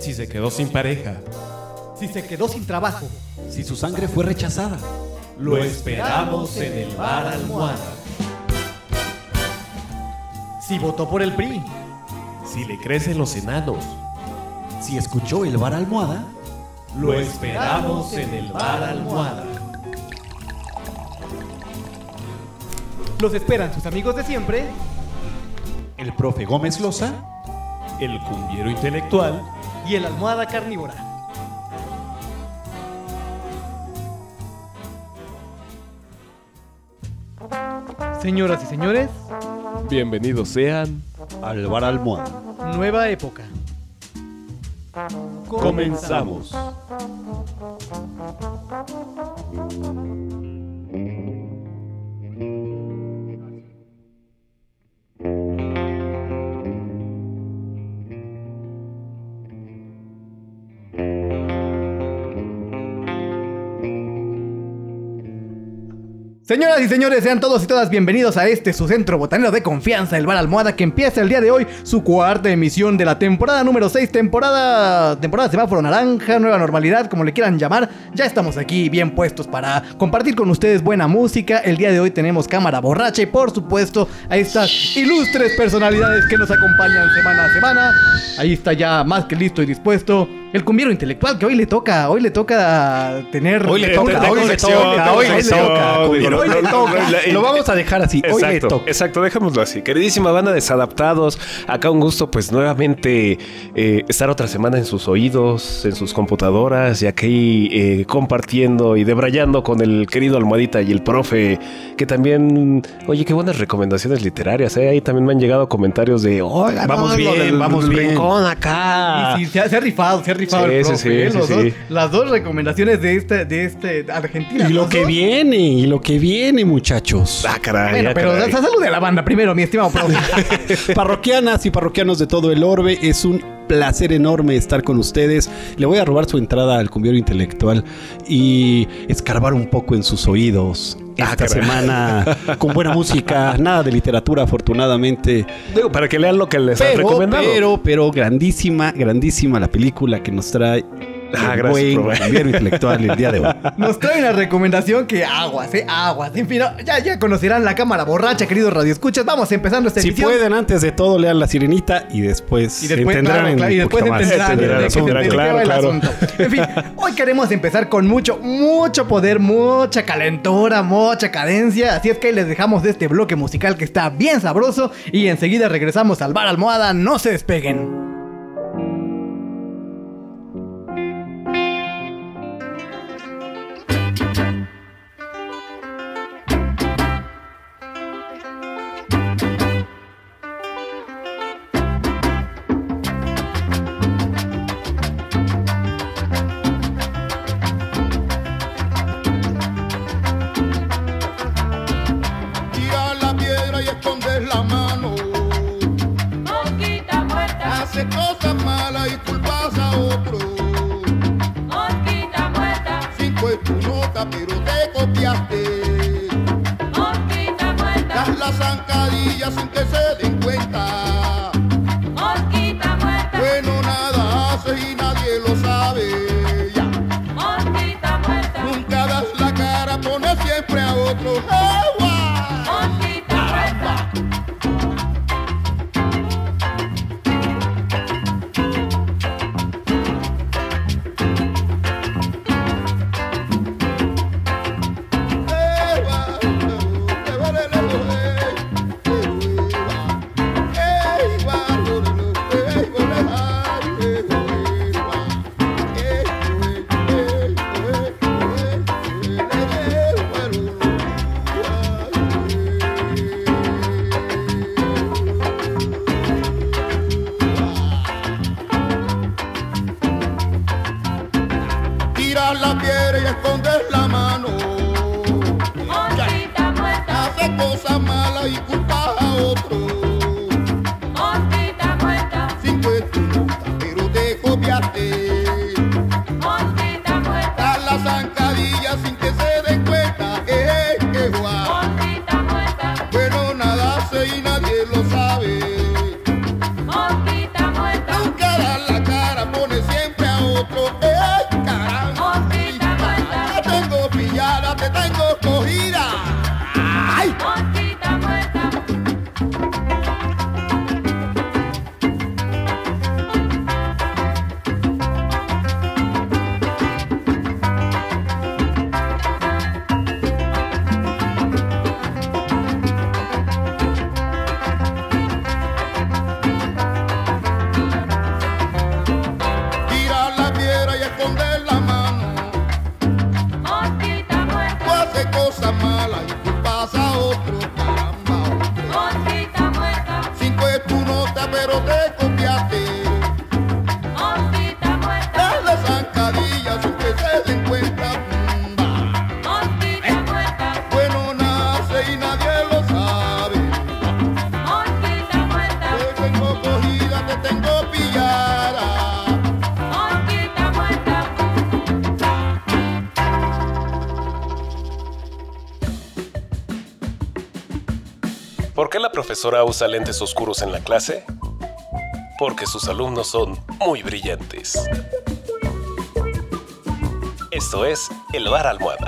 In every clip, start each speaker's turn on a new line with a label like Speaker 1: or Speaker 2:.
Speaker 1: Si se quedó sin pareja,
Speaker 2: Si se quedó sin trabajo,
Speaker 3: Si su sangre fue rechazada.
Speaker 1: lo esperamos en el bar almohada.
Speaker 2: si votó por el PRI,
Speaker 1: Si le crecen los enanos,
Speaker 3: Si escuchó el bar almohada.
Speaker 1: lo esperamos en el bar almohada.
Speaker 2: Los esperan sus amigos de siempre.
Speaker 3: El profe Gómez Loza.
Speaker 1: El cumbiero intelectual
Speaker 2: y el almohada carnívora. Señoras y señores,
Speaker 1: Bienvenidos sean.
Speaker 3: Al bar almohada.
Speaker 2: nueva época.
Speaker 1: Comenzamos.
Speaker 2: Señoras y señores, sean todos y todas bienvenidos a este su centro botanero de confianza, el Bar Almohada, que empieza el día de hoy su cuarta emisión de la temporada número 6, temporada, temporada semáforo naranja, nueva normalidad, como le quieran llamar. Ya estamos aquí bien puestos para compartir con ustedes buena música. El día de hoy tenemos cámara borracha y por supuesto a estas ilustres personalidades que nos acompañan semana a semana. Ahí está ya más que listo y dispuesto. El cumbiero intelectual que hoy le toca, hoy le toca tener...
Speaker 4: Hoy le toca, hoy le toca, hoy le toca. Hoy le Lo vamos a dejar así. Hoy le
Speaker 1: Exacto,
Speaker 4: toca.
Speaker 1: exacto, dejémoslo así. Queridísima banda desadaptados, acá un gusto pues nuevamente eh, estar otra semana en sus oídos, en sus computadoras y aquí eh, compartiendo y debrayando con el querido Almohadita y el profe, que también, oye, qué buenas recomendaciones literarias, ¿eh? ahí también me han llegado comentarios de, oiga,
Speaker 4: Vamos
Speaker 1: no,
Speaker 4: bien, vamos bien".
Speaker 1: rincón acá.
Speaker 2: Y sí, se ha, se ha rifado, se ha rifado
Speaker 1: Sí,
Speaker 2: el
Speaker 1: sí,
Speaker 2: profe,
Speaker 1: sí,
Speaker 2: ¿eh? Los dos- las dos recomendaciones de este, de este Argentina.
Speaker 4: Y lo que
Speaker 2: dos.
Speaker 4: viene, y lo que viene, muchachos.
Speaker 1: Ah, caray.
Speaker 2: Bueno,
Speaker 1: ah,
Speaker 2: pero
Speaker 1: caray.
Speaker 2: salude a la banda primero, mi estimado profe.
Speaker 4: Parroquianas y parroquianos de todo el orbe, es un placer enorme estar con ustedes. Le voy a robar su entrada al cumbiero intelectual y escarbar un poco en sus oídos.
Speaker 1: Ah,
Speaker 4: Esta semana con buena música, nada de literatura afortunadamente.
Speaker 1: Digo, para que lean lo que les han
Speaker 4: Pero,
Speaker 1: recomendado.
Speaker 4: pero, pero grandísima, grandísima la película que nos trae
Speaker 1: Ah, gracias,
Speaker 4: buen cumbiero intelectual el día de hoy.
Speaker 2: Nos trae una recomendación que aguas, eh, aguas. En fin, ya, ya conocerán la cámara borracha, queridos radioescuchas. Vamos empezando esta
Speaker 4: Si
Speaker 2: emisión.
Speaker 4: pueden, antes de todo, lean La Sirenita y después,
Speaker 2: Y después,
Speaker 4: entenderán
Speaker 2: claro, y después entenderán,
Speaker 1: claro.
Speaker 2: En fin, hoy queremos empezar con mucho, mucho poder, mucha calentura, mucha cadencia. Así es que ahí les dejamos de este bloque musical que está bien sabroso. Y enseguida regresamos al bar almohada. No se despeguen.
Speaker 5: Cosas malas y
Speaker 6: profesora usa lentes oscuros en la clase? Porque sus alumnos son muy brillantes. Esto es El Bar Almohada.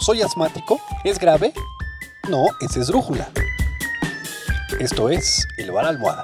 Speaker 7: ¿Soy asmático? ¿Es grave? No, es esdrújula. Esto es El Bar Almohada.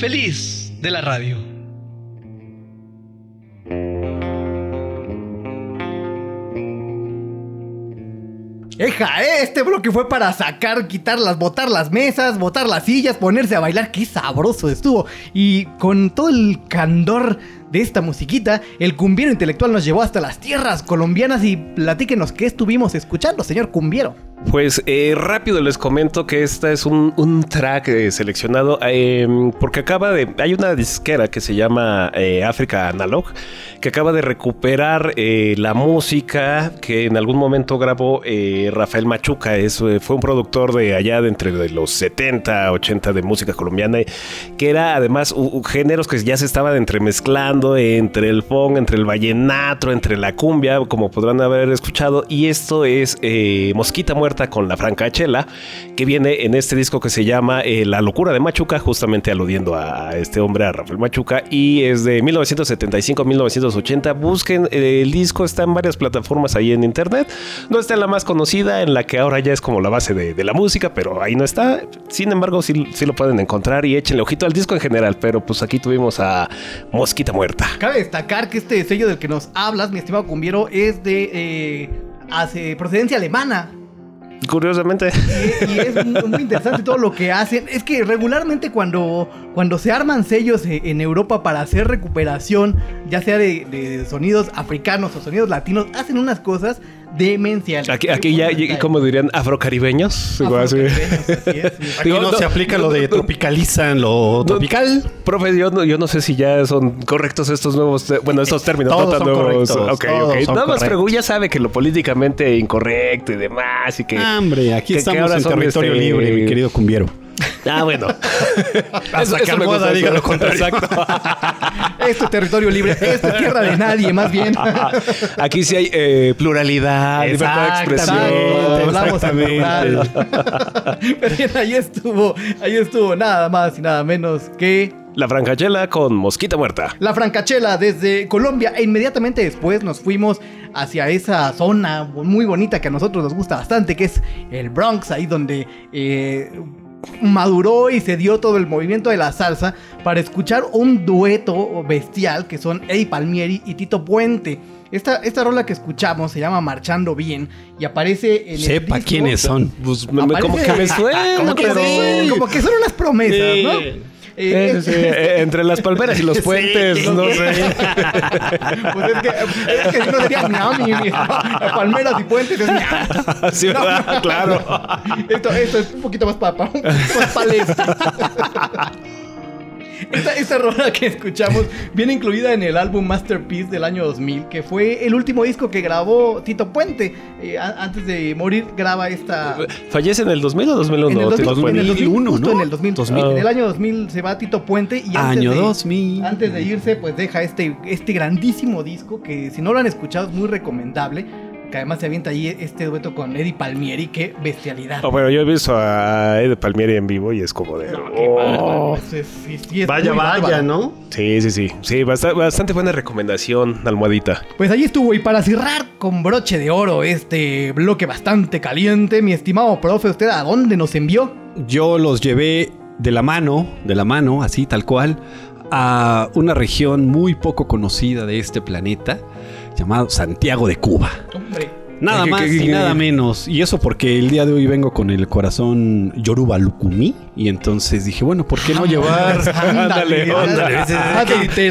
Speaker 8: Feliz de la radio.
Speaker 2: Eja, ¿eh? este bloque fue para sacar, quitarlas, botar las mesas, botar las sillas, ponerse a bailar. Qué sabroso estuvo. Y con todo el candor de esta musiquita, el cumbiero intelectual nos llevó hasta las tierras colombianas y platíquenos qué estuvimos escuchando, señor cumbiero.
Speaker 1: Pues eh, rápido les comento que este es un, track eh, seleccionado eh, porque acaba de... Hay una disquera que se llama eh, Africa Analog que acaba de recuperar la música que en algún momento grabó Rafael Machuca. Es, fue un productor de allá de entre los 70, 80 de música colombiana que era además géneros que ya se estaban entremezclando entre el funk, entre el vallenato, entre la cumbia, como podrán haber escuchado. Y esto es eh, Mosquita Muerta con la Francachela, que viene en este disco que se llama eh, La Locura de Machuca, justamente aludiendo a este hombre, a Rafael Machuca, y es de 1975-1980. Busquen eh, el disco, está en varias plataformas ahí en internet. No está en la más conocida, en la que ahora ya es como la base de, la música, pero ahí no está. Sin embargo, sí, sí lo pueden encontrar y échenle ojito al disco en general. Pero pues aquí tuvimos a Mosquita Muerta.
Speaker 2: Cabe destacar que este sello del que nos hablas, mi estimado cumbiero, es de eh, hace procedencia alemana.
Speaker 1: Curiosamente.
Speaker 2: Y, y es muy muy interesante todo lo que hacen. Es que regularmente cuando, cuando se arman sellos eh, en Europa para hacer recuperación, ya sea de, de sonidos africanos o sonidos latinos, hacen unas cosas demenciales.
Speaker 1: Aquí, aquí ya, como dirían, afrocaribeños. Igual así.
Speaker 2: Afrocaribeños, así es, sí.
Speaker 4: Aquí
Speaker 1: Digo,
Speaker 4: no,
Speaker 1: no,
Speaker 4: se aplica
Speaker 1: no,
Speaker 4: lo de
Speaker 1: no,
Speaker 4: tropicalizan lo tropical.
Speaker 1: Profe, yo no, yo no sé si ya son correctos estos nuevos, te- bueno, estos términos,
Speaker 4: Todos
Speaker 1: no tan
Speaker 4: son
Speaker 1: nuevos.
Speaker 4: correctos,
Speaker 1: Ok,
Speaker 4: todos
Speaker 1: ok.
Speaker 4: son
Speaker 1: Nada más
Speaker 4: correctos.
Speaker 1: Fregu ya sabe que lo políticamente incorrecto y demás y que...
Speaker 4: Ah, Hombre, aquí
Speaker 1: que- que
Speaker 4: estamos
Speaker 1: ahora
Speaker 4: en territorio
Speaker 1: este,
Speaker 4: libre, mi querido cumbiero.
Speaker 1: Ah, bueno.
Speaker 4: Hasta que
Speaker 1: me gusta,
Speaker 4: diga
Speaker 1: eso.
Speaker 4: lo contrario.
Speaker 1: Exacto.
Speaker 2: Esto es territorio libre, esto es tierra de nadie, más bien.
Speaker 1: Aquí sí hay eh, pluralidad, libertad de expresión.
Speaker 2: hablamos en plural. Pero bien, ahí estuvo, ahí estuvo nada más y nada menos que
Speaker 1: La francachela con mosquita muerta.
Speaker 2: La Francachela desde Colombia e inmediatamente después nos fuimos hacia esa zona muy bonita que a nosotros nos gusta bastante, que es el Bronx, ahí donde eh, maduró y se dio todo el movimiento de la salsa para escuchar un dueto bestial que son Eddie Palmieri y Tito Puente. Esta, esta rola que escuchamos se llama Marchando Bien y aparece en el
Speaker 4: Sepa
Speaker 2: disco-
Speaker 4: quiénes son.
Speaker 1: Pues me- como que me suena,
Speaker 2: como que,
Speaker 1: pero...
Speaker 2: sí, como que son unas promesas,
Speaker 1: Sí.
Speaker 2: ¿no?
Speaker 1: Eh,
Speaker 2: Eh,
Speaker 1: sí, eh, entre las palmeras y los puentes, no sé.
Speaker 2: Pues es que, es que si no sería Miami, mi- palmeras y puentes es Miami.
Speaker 1: Sí, ¿verdad? claro.
Speaker 2: Esto, esto es un poquito más para pa'l este. Esta, esta rola que escuchamos viene incluida en el álbum Masterpiece del año 2000, que fue el último disco que grabó Tito Puente. Eh, a- antes de morir graba esta...
Speaker 1: ¿Fallece en el 2000 o 2001?
Speaker 2: En el 2000,
Speaker 1: Tito
Speaker 2: en el 2000,
Speaker 4: 2001,
Speaker 2: justo
Speaker 4: ¿no?
Speaker 2: en el 2000.
Speaker 4: 2000.
Speaker 2: En el año 2000 se va Tito Puente y antes
Speaker 4: Año
Speaker 2: de,
Speaker 4: 2000.
Speaker 2: antes de irse, pues deja este, este grandísimo disco que si no lo han escuchado es muy recomendable. Que además se avienta ahí este dueto con Eddie Palmieri, qué bestialidad.
Speaker 1: Oh, bueno, yo he visto a Ed Palmieri en vivo y es como de... oh.
Speaker 2: Eso es- sí, sí, es
Speaker 4: Vaya, vaya,
Speaker 2: bárbaro.
Speaker 4: ¿no?
Speaker 1: Sí, sí, sí. Sí, basta- bastante buena recomendación, almohadita.
Speaker 2: Pues allí estuvo, y para cerrar con broche de oro este bloque bastante caliente, mi estimado profe, ¿usted a dónde nos envió?
Speaker 4: Yo los llevé de la mano, de la mano, así tal cual, a una región muy poco conocida de este planeta, llamado Santiago de Cuba. Nada
Speaker 1: ¿Qué-
Speaker 4: más
Speaker 1: qué-
Speaker 4: y
Speaker 1: qué-
Speaker 4: nada menos. Y eso porque el día de hoy vengo con el corazón Yoruba Lukumi. Y entonces dije, bueno, ¿por qué no llevar?
Speaker 1: Ándale, ándale.
Speaker 4: Qué.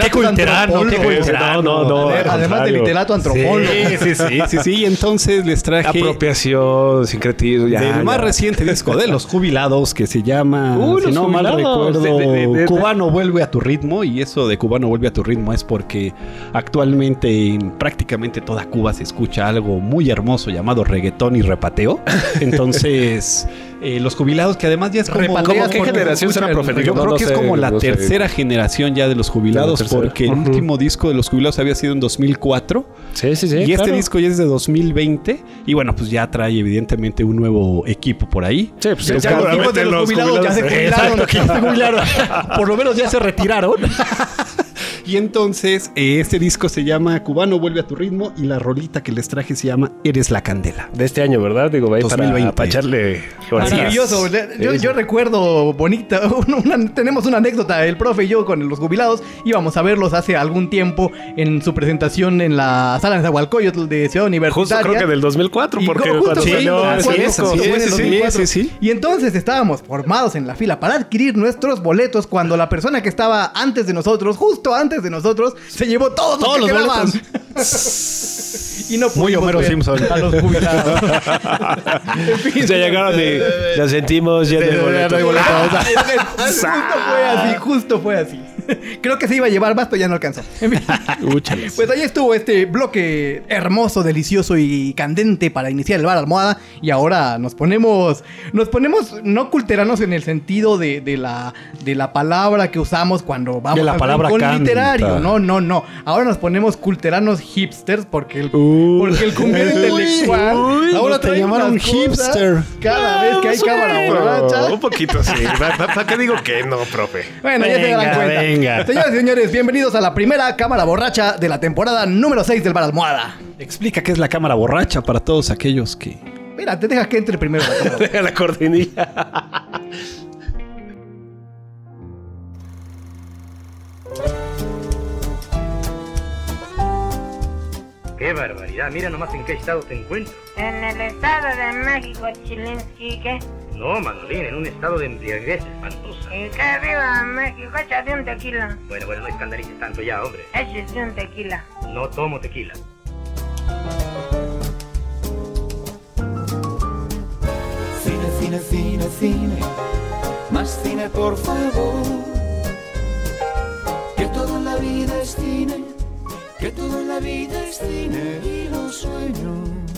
Speaker 1: No, no, no,
Speaker 2: Además de literato antropólogo.
Speaker 4: Sí, sí, sí, sí, sí. Y entonces les traje
Speaker 1: Apropiación, sincretismo, ya.
Speaker 4: del más reciente disco de los jubilados que se llama,
Speaker 1: Uy,
Speaker 4: si no mal recuerdo, Cubano vuelve a tu ritmo. Y eso de Cubano vuelve a tu ritmo es porque actualmente en prácticamente toda Cuba se escucha algo muy hermoso llamado reggaetón y repateo. Entonces, eh, los jubilados, que además ya es como...
Speaker 1: ¿Cómo, ¿Qué generación será, profe?
Speaker 4: Yo
Speaker 1: No,
Speaker 4: creo
Speaker 1: no
Speaker 4: que es como la
Speaker 1: no sé.
Speaker 4: tercera generación ya de los jubilados, porque el último disco de los jubilados había sido en 2004
Speaker 1: Sí, sí, sí.
Speaker 4: y este disco ya es de 2020 y bueno, pues ya trae evidentemente un nuevo equipo por ahí.
Speaker 1: Sí, pues
Speaker 2: Ya- ya los de los jubilados ya se jubilaron.
Speaker 4: Exacto, que ya se jubilaron. Por lo menos ya se retiraron. Y entonces, eh, este disco se llama Cubano vuelve a tu ritmo y la rolita que les traje se llama Eres la candela.
Speaker 1: De este año, ¿verdad? Digo, va para,
Speaker 4: 2020.
Speaker 1: para echarle...
Speaker 2: Maravilloso. Yo, yo recuerdo bonita. una- tenemos una anécdota. El profe y yo con los jubilados íbamos a verlos hace algún tiempo en su presentación en la sala de Zahualcoyotl de Ciudad
Speaker 1: Justo
Speaker 2: Universitaria.
Speaker 1: creo que del 2004,
Speaker 2: Y
Speaker 1: porque
Speaker 2: justo
Speaker 1: cuando salió...
Speaker 2: 2004,
Speaker 1: Sí,
Speaker 2: justo
Speaker 1: sí,
Speaker 2: fue en el
Speaker 1: sí, sí,
Speaker 2: 2004.
Speaker 4: sí, sí.
Speaker 2: Y entonces estábamos formados en la fila para adquirir nuestros boletos cuando la persona que estaba antes de nosotros, justo antes de nosotros, se llevó todos,
Speaker 4: Todos
Speaker 2: los, que
Speaker 4: los
Speaker 2: y no
Speaker 4: Muy Homero Simpson.
Speaker 2: A los jubilados. En fin,
Speaker 1: Ya llegaron y ya sentimos, ya no hay boletos.
Speaker 2: Justo fue así, justo fue así. Creo que se iba a llevar más, pero ya no alcanzó. Pues ahí estuvo este bloque hermoso, delicioso y candente para iniciar el bar almohada. Y ahora nos ponemos, nos ponemos no culteranos en el sentido de, de la, de la palabra que usamos cuando vamos
Speaker 4: De la palabra
Speaker 2: rincón
Speaker 4: canta.
Speaker 2: literario. No, no, no. Ahora nos ponemos culteranos hipsters porque el,
Speaker 4: Uy.
Speaker 2: porque el cumbiero
Speaker 4: Uy.
Speaker 2: intelectual.
Speaker 4: Uy, ahora te llamaron hipster.
Speaker 2: Cada vez que hay cámara borracha.
Speaker 1: Un poquito, sí. ¿Para qué digo que no, profe?
Speaker 2: Bueno, ya se darán cuenta.
Speaker 4: venga.
Speaker 2: Señoras y señores, bienvenidos a la primera cámara borracha de la temporada número 6 del Bar Almohada.
Speaker 4: Explica qué es la cámara borracha para todos aquellos que...
Speaker 2: Mira, te deja que entre primero la cámara.
Speaker 1: Deja la cortinilla.
Speaker 9: ¡Qué barbaridad! Mira nomás en qué estado te encuentro.
Speaker 10: En el estado de México, Chilinsky, ¿qué?
Speaker 9: No, Manolín, en un estado de embriaguez espantosa.
Speaker 10: ¿Y qué viva México? Échate un tequila.
Speaker 9: Bueno, bueno, no escandalices tanto ya, hombre.
Speaker 10: Échate un tequila.
Speaker 9: No tomo tequila.
Speaker 11: Cine, cine, cine, cine, más cine por favor. Que toda la vida es cine, que toda la vida es cine y los sueños.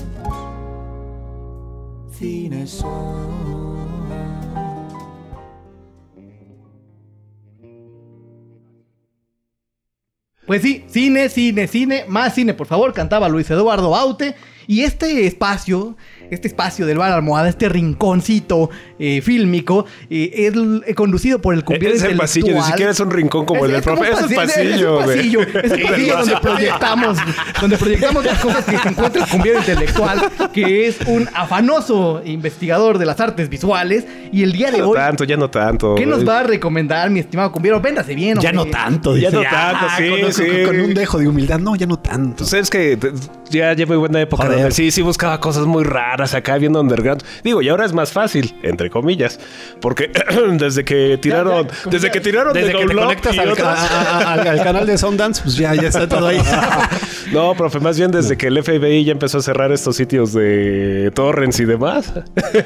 Speaker 11: Cine.
Speaker 2: Pues sí, cine, cine, cine, más cine, por favor, cantaba Luis Eduardo Baute. Y este espacio, este espacio del bar almohada, este rinconcito eh, fílmico, eh, es eh, conducido por el cumbiero
Speaker 1: Es el pasillo, ni
Speaker 2: intelectual.
Speaker 1: siquiera es un rincón como el del profe.
Speaker 2: un
Speaker 1: Es el
Speaker 2: pasi-
Speaker 1: pasillo,
Speaker 2: Es
Speaker 1: güey.
Speaker 2: el pasillo, es el pasillo donde proyectamos, donde proyectamos las cosas que se encuentra el cumbiero intelectual, que es un afanoso investigador de las artes visuales. Y el día
Speaker 1: Ya
Speaker 2: de
Speaker 1: no
Speaker 2: hoy,
Speaker 1: tanto, ya no tanto.
Speaker 2: ¿qué nos va a recomendar, mi estimado cumbiero? Véndase bien,
Speaker 4: Ya no tanto,
Speaker 1: Ya
Speaker 4: dice.
Speaker 1: no tanto,
Speaker 4: Ah,
Speaker 1: sí,
Speaker 4: con,
Speaker 1: sí.
Speaker 4: con- con un dejo de humildad. No, ya no tanto.
Speaker 1: Pues es que t- ya llevo buena época
Speaker 4: Joder.
Speaker 1: donde sí, sí buscaba cosas muy raras acá viendo underground. Digo, y ahora es más fácil, entre comillas, porque desde que tiraron, desde que tiraron
Speaker 4: Desde
Speaker 1: de
Speaker 4: que te conectas al,
Speaker 1: otras-
Speaker 4: a- a- al- al canal de Sundance, pues ya, ya está todo ahí.
Speaker 1: No, profe, más bien desde que el FBI ya empezó a cerrar estos sitios de torrents y demás.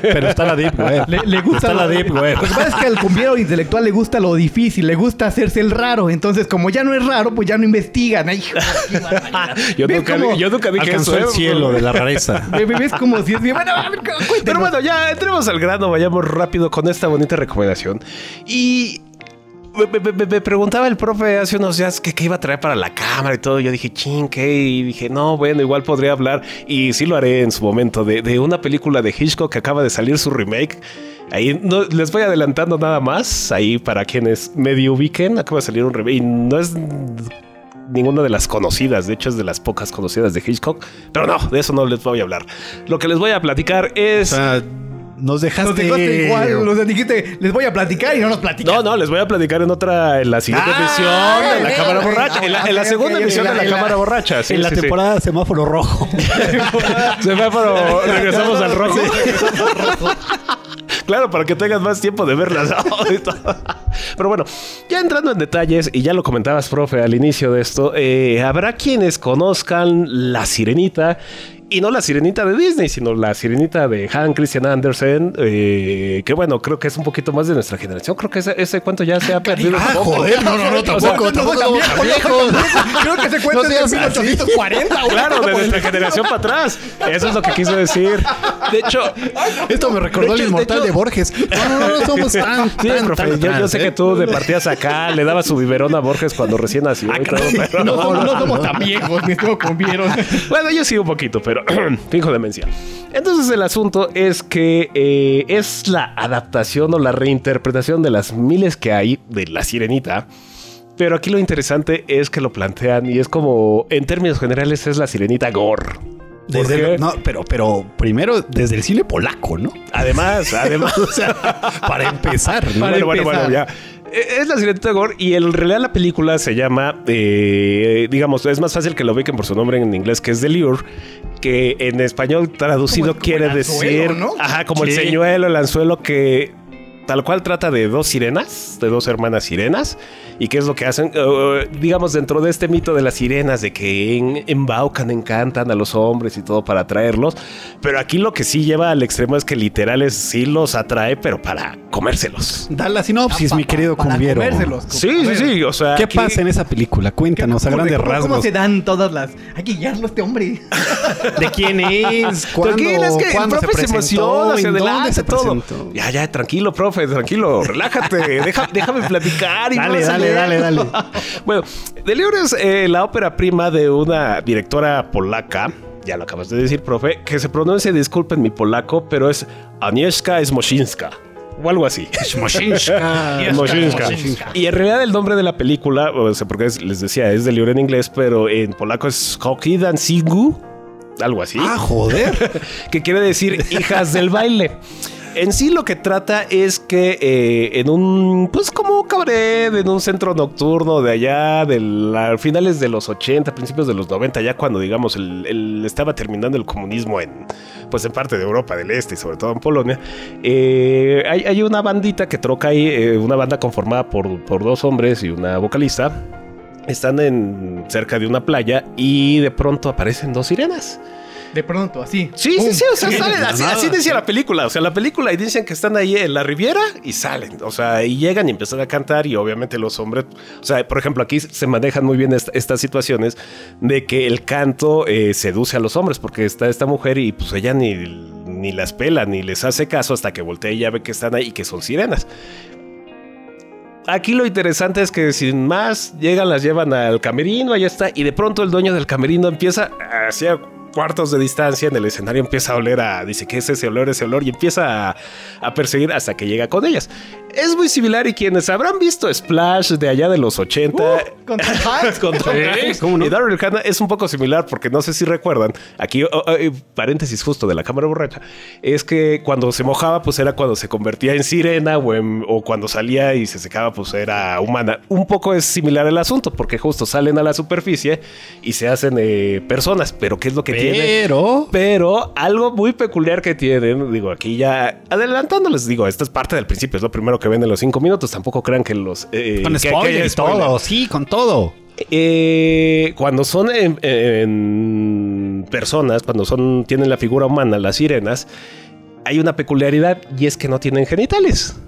Speaker 4: Pero está la Deep Web.
Speaker 2: Le, le gusta
Speaker 4: Está la Deep Web.
Speaker 2: Lo que pasa es que al cumbiero intelectual le gusta lo difícil, le gusta hacerse el raro. Entonces, como ya no es raro, pues ya no investigan. Ay, hijo.
Speaker 1: Yo
Speaker 2: ¿Ves
Speaker 1: nunca, di- yo nunca dije
Speaker 4: Alcanzó
Speaker 1: eso.
Speaker 4: el
Speaker 1: ¿eh?
Speaker 4: cielo de la rareza.
Speaker 2: ve- ve- ¿Ves como si
Speaker 1: Pero bueno, ya entremos al grano, vayamos rápido con esta bonita recomendación. Y me, preguntaba el profe hace unos días qué iba a traer para la cámara y todo. Yo dije, ching, ¿qué? Y dije, no, bueno, igual podría hablar. Y sí lo haré en su momento de, de una película de Hitchcock que acaba de salir su remake. Ahí no, les voy adelantando nada más. Ahí para quienes medio ubiquen, acaba de salir un remake. Y no es ninguna de las conocidas, de hecho es de las pocas conocidas de Hitchcock, pero no, de eso no les voy a hablar. Lo que les voy a platicar es...
Speaker 4: nos dejaste...
Speaker 2: Nos dejaste igual, los dijiste, les voy a platicar y no nos platican.
Speaker 1: No, no, les voy a platicar en otra, en la siguiente
Speaker 2: Ah,
Speaker 1: emisión de la Cámara Borracha. En la, en la
Speaker 2: ok,
Speaker 1: segunda emisión
Speaker 2: en
Speaker 1: de
Speaker 2: la-
Speaker 1: Cámara Borracha. sí,
Speaker 4: en la
Speaker 1: sí, sí.
Speaker 4: temporada semáforo rojo.
Speaker 1: Se fue, pero regresamos al rojo. Claro, para que tengas más tiempo de verlas. Pero bueno, ya entrando en detalles, y ya lo comentabas, profe, al inicio de esto, eh, habrá quienes conozcan La Sirenita. Y no la sirenita de Disney, sino la sirenita de Han Christian Andersen, eh, que bueno, creo que es un poquito más de nuestra generación. Creo que ese, ese cuento ya se ha perdido un poco.
Speaker 4: joder, no, no, no, tampoco.
Speaker 2: Creo que se cuenta
Speaker 4: No así.
Speaker 2: 1840. güey.
Speaker 1: Claro, de nuestra generación para atrás. Eso es lo que quiso decir. De hecho,
Speaker 4: Esto me recordó
Speaker 1: De
Speaker 4: el inmortal
Speaker 1: de
Speaker 4: de, Borges. No, no, no, no somos tan,
Speaker 1: Sí,
Speaker 4: tan,
Speaker 1: profe,
Speaker 4: tan
Speaker 1: yo, sé
Speaker 4: ¿eh?
Speaker 1: que tú de partías acá, le dabas su biberón a Borges cuando recién nació. y todo, pero-
Speaker 2: No, no somos tan viejos, mi estimado cumbiero.
Speaker 1: Bueno, yo sí un poquito, pero fijo demencia. Entonces el asunto es que eh, es la adaptación o la reinterpretación de las miles que hay de La Sirenita. Pero aquí lo interesante es que lo plantean y es como, en términos generales, es la sirenita gore. ¿Por
Speaker 4: Desde el- no, pero, pero primero desde el cine polaco, ¿no?
Speaker 1: Además, además,
Speaker 4: O sea, para empezar, ¿no?
Speaker 1: bueno, bueno, bueno, ya. Eh, Es la sirenita gore y en realidad la película se llama, eh, digamos, es más fácil que lo ubiquen por su nombre en inglés, que es The Lure, que en español traducido
Speaker 2: Como- como
Speaker 1: quiere
Speaker 2: el anzuelo,
Speaker 1: decir,
Speaker 2: ¿no?
Speaker 1: ajá, como el señuelo, el anzuelo que tal cual trata de dos sirenas, de dos hermanas sirenas, y qué es lo que hacen, Eh, digamos, dentro de este mito de las sirenas, de que en- embaucan, encantan a los hombres y todo para atraerlos, pero aquí lo que sí lleva al extremo es que literales sí los atrae, pero para comérselos.
Speaker 4: Da la sinopsis, mi querido
Speaker 2: Para
Speaker 4: cumbiero.
Speaker 2: comérselos.
Speaker 1: Sí, sí, sí, o sea...
Speaker 4: ¿Qué
Speaker 1: aquí-
Speaker 4: pasa en esa película? Cuéntanos a
Speaker 2: ¿cómo-
Speaker 4: grandes
Speaker 2: cómo-
Speaker 4: rasgos.
Speaker 2: ¿Cómo se dan todas las.? Hay que guiarlo a este hombre.
Speaker 4: ¿De quién es? ¿Cuándo,
Speaker 1: Tranquilo, es que el
Speaker 4: ¿cuándo
Speaker 1: profe se,
Speaker 4: presentó?
Speaker 1: emociona, se
Speaker 4: ¿En dónde
Speaker 1: adelanta
Speaker 4: se
Speaker 1: todo.
Speaker 4: presentó?
Speaker 1: Ya, ya, tranquilo, profe, tranquilo, relájate, deja- déjame platicar. Y
Speaker 4: Dale, dale, dale, dale.
Speaker 1: bueno, Delirio es eh, la ópera prima de una directora polaca, ya lo acabas de decir, profe, que se pronuncia, disculpen mi polaco, pero es Agnieszka Smoshinska. O algo así. Y en realidad el nombre de la película, o sea, porque es- les decía, es de libro en inglés, pero en polaco es Hoki Dancingu, algo así.
Speaker 4: Ah, joder.
Speaker 1: que quiere decir hijas del baile. En sí lo que trata es que eh, en un, pues como cabaret, en un centro nocturno de allá, de finales de los 80, principios de los 90, ya cuando digamos el, estaba terminando el comunismo en, pues en parte de Europa del Este y sobre todo en Polonia, eh, hay, hay una bandita que troca ahí, eh, una banda conformada por, por dos hombres y una vocalista. Están en cerca de una playa y de pronto aparecen dos sirenas.
Speaker 2: De pronto, así.
Speaker 1: Sí, sí, sí, o sea, salen así, decía la película. O sea, la película y dicen que están ahí en la Riviera y salen. O sea, y llegan y empiezan a cantar y obviamente los hombres, o sea, por ejemplo, aquí se manejan muy bien est- estas situaciones de que el canto eh, seduce a los hombres porque está esta mujer y pues ella ni, ni las pela ni les hace caso hasta que voltea y ya ve que están ahí y que son sirenas. Aquí lo interesante es que sin más llegan, las llevan al camerino, allá está, y de pronto el dueño del camerino empieza hacia cuartos de distancia en el escenario, empieza a oler a, dice, ¿qué es ese olor, ese olor? Y empieza a, a perseguir hasta que llega con ellas. Es muy similar y quienes habrán visto Splash de allá de los 80
Speaker 2: Con Tom Hanks.
Speaker 1: con Tom Hanks y Daryl Hannah es un poco similar porque no sé si recuerdan, aquí oh, oh, eh, paréntesis justo de la cámara borracha, es que cuando se mojaba pues era cuando se convertía en sirena o, en- o cuando salía y se secaba pues era humana. Un poco es similar el asunto porque justo salen a la superficie y se hacen eh, personas, pero ¿qué es lo que tienen?
Speaker 4: Pero...
Speaker 1: Pero algo muy peculiar que tienen, digo, aquí ya adelantándoles, digo, esto es parte del principio, es lo primero que ven en los cinco minutos. Tampoco crean que los. eh,
Speaker 4: Con
Speaker 1: que- que
Speaker 4: spoiler y todo. Sí, con todo.
Speaker 1: Eh, cuando son en, en personas, cuando son tienen la figura humana, las sirenas, hay una peculiaridad y es que no tienen genitales.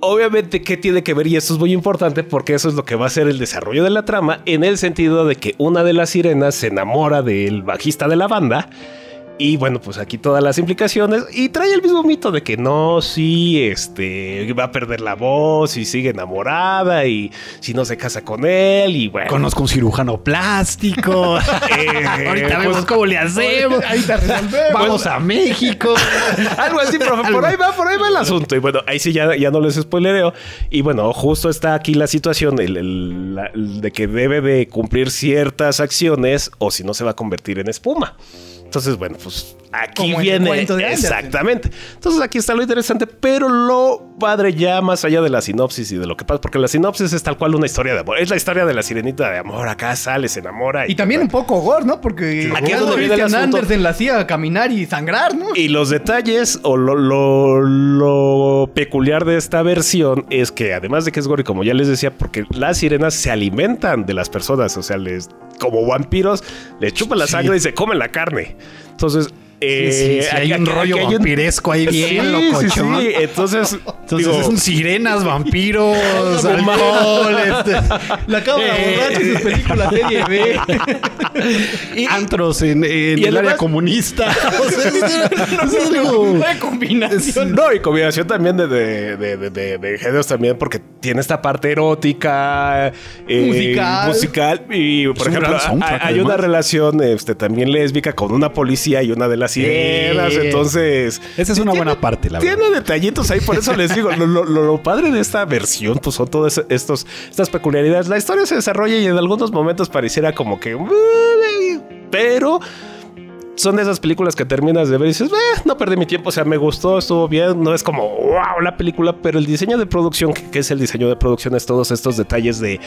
Speaker 1: Obviamente, ¿qué tiene que ver? Y esto es muy importante porque eso es lo que va a ser el desarrollo de la trama, en el sentido de que una de las sirenas se enamora del bajista de la banda. Y bueno, pues aquí todas las implicaciones. Y trae el mismo mito de que no, sí, este, va a perder la voz y sigue enamorada. Y si no se casa con él, y bueno.
Speaker 4: Conozco un cirujano plástico.
Speaker 1: Eh,
Speaker 4: Ahorita vemos
Speaker 1: pues,
Speaker 4: cómo le hacemos.
Speaker 2: Ahí te resolvemos.
Speaker 4: Vamos a México.
Speaker 1: Algo así, profe. Por ahí va, por ahí va el asunto. Y bueno, ahí sí ya, ya no les spoilereo. Y bueno, justo está aquí la situación el- el- la- el de que debe de cumplir ciertas acciones o si no se va a convertir en espuma. Entonces, bueno, pues aquí
Speaker 2: Como
Speaker 1: viene. Exactamente. Entonces aquí está lo interesante, pero lo padre ya más allá de la sinopsis y de lo que pasa, porque la sinopsis es tal cual una historia de amor. Es la historia de la sirenita de amor. Acá sale, se enamora.
Speaker 2: Y también un poco gore, ¿no? Porque
Speaker 1: Aquí es donde viene el.
Speaker 2: Andersen la hacía caminar y sangrar, ¿no?
Speaker 1: Y los detalles o lo, lo- lo peculiar de esta versión es que además de que es gore, como ya les decía, porque las sirenas se alimentan de las personas, o sea, les como vampiros, les chupan la sangre y se comen la carne. Entonces, eh,
Speaker 4: sí, sí, hay un rollo
Speaker 1: hay un-
Speaker 4: vampiresco ahí bien locochón.
Speaker 1: sí. Entonces,
Speaker 4: Entonces
Speaker 1: digo,
Speaker 4: son sirenas, vampiros, alcohol, este,
Speaker 2: La cámara
Speaker 1: Eh.
Speaker 2: borracha y sus películas serie B.
Speaker 4: antros en, en
Speaker 1: Y
Speaker 4: el área comunista. O sea, es
Speaker 2: Una combinación.
Speaker 1: No, y combinación también de, de, de, de- de- géneros también, porque tiene esta parte erótica, eh,
Speaker 2: Musical.
Speaker 1: musical, y por ejemplo, hay, hay una relación este, también lésbica con una policía y una de las
Speaker 2: Sí.
Speaker 1: entonces...
Speaker 4: Esa es una buena parte, la verdad.
Speaker 1: Tiene detallitos ahí, por eso les digo, lo, lo- lo- lo padre de esta versión, pues son todas estos, estas peculiaridades. La historia se desarrolla y en algunos momentos pareciera como que... Pero son de esas películas que terminas de ver y dices, "Eh, no perdí mi tiempo, o sea, me gustó, estuvo bien, no es como, wow, la película, pero el diseño de producción, que, es el diseño de producción, es todos estos detalles de,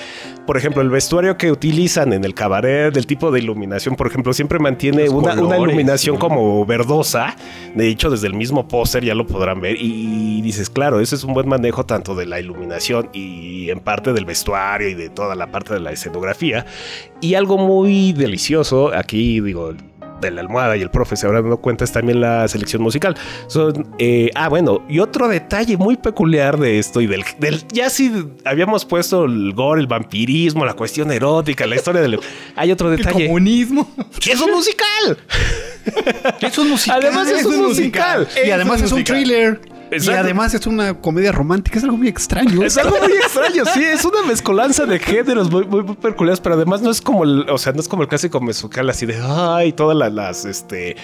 Speaker 1: por ejemplo, el vestuario que utilizan en el cabaret, el tipo de iluminación, por ejemplo, siempre mantiene una, una iluminación
Speaker 4: ¿no?
Speaker 1: como verdosa, de hecho, desde el mismo póster ya lo podrán ver, y dices, claro, ese es un buen manejo tanto de la iluminación y en parte del vestuario y de toda la parte de la escenografía, y algo muy delicioso, aquí digo, de la almohada y el profe se habrán dado cuenta es también la selección musical. Son, eh, ah, bueno, y otro detalle muy peculiar de esto y del, del- ya si habíamos puesto el gore, el vampirismo, la cuestión erótica, la historia del... Hay otro
Speaker 2: El
Speaker 1: detalle.
Speaker 2: comunismo.
Speaker 1: ¡Es un musical!
Speaker 4: Es un musical.
Speaker 1: Además es un musical.
Speaker 4: Y además es un
Speaker 2: musical.
Speaker 4: thriller. Y además es una comedia romántica. Es algo muy extraño.
Speaker 1: Es algo muy extraño, sí, es una mezcolanza de géneros muy, muy, muy peculiares, pero además no es como el, o sea, no es como el clásico musical así de, ay, todas las, las, este,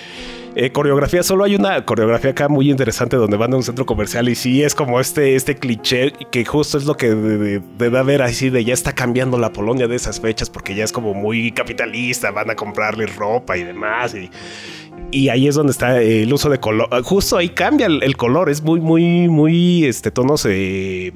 Speaker 1: eh, coreografías. Solo hay una coreografía acá muy interesante donde van a un centro comercial y sí es como este, este cliché que justo es lo que de, de- de ver así de ya está cambiando la Polonia de esas fechas porque ya es como muy capitalista, van a comprarle ropa y demás y ahí es donde está el uso de color. Justo ahí cambia el, el color. Es muy, muy, muy, este, tonos, eh,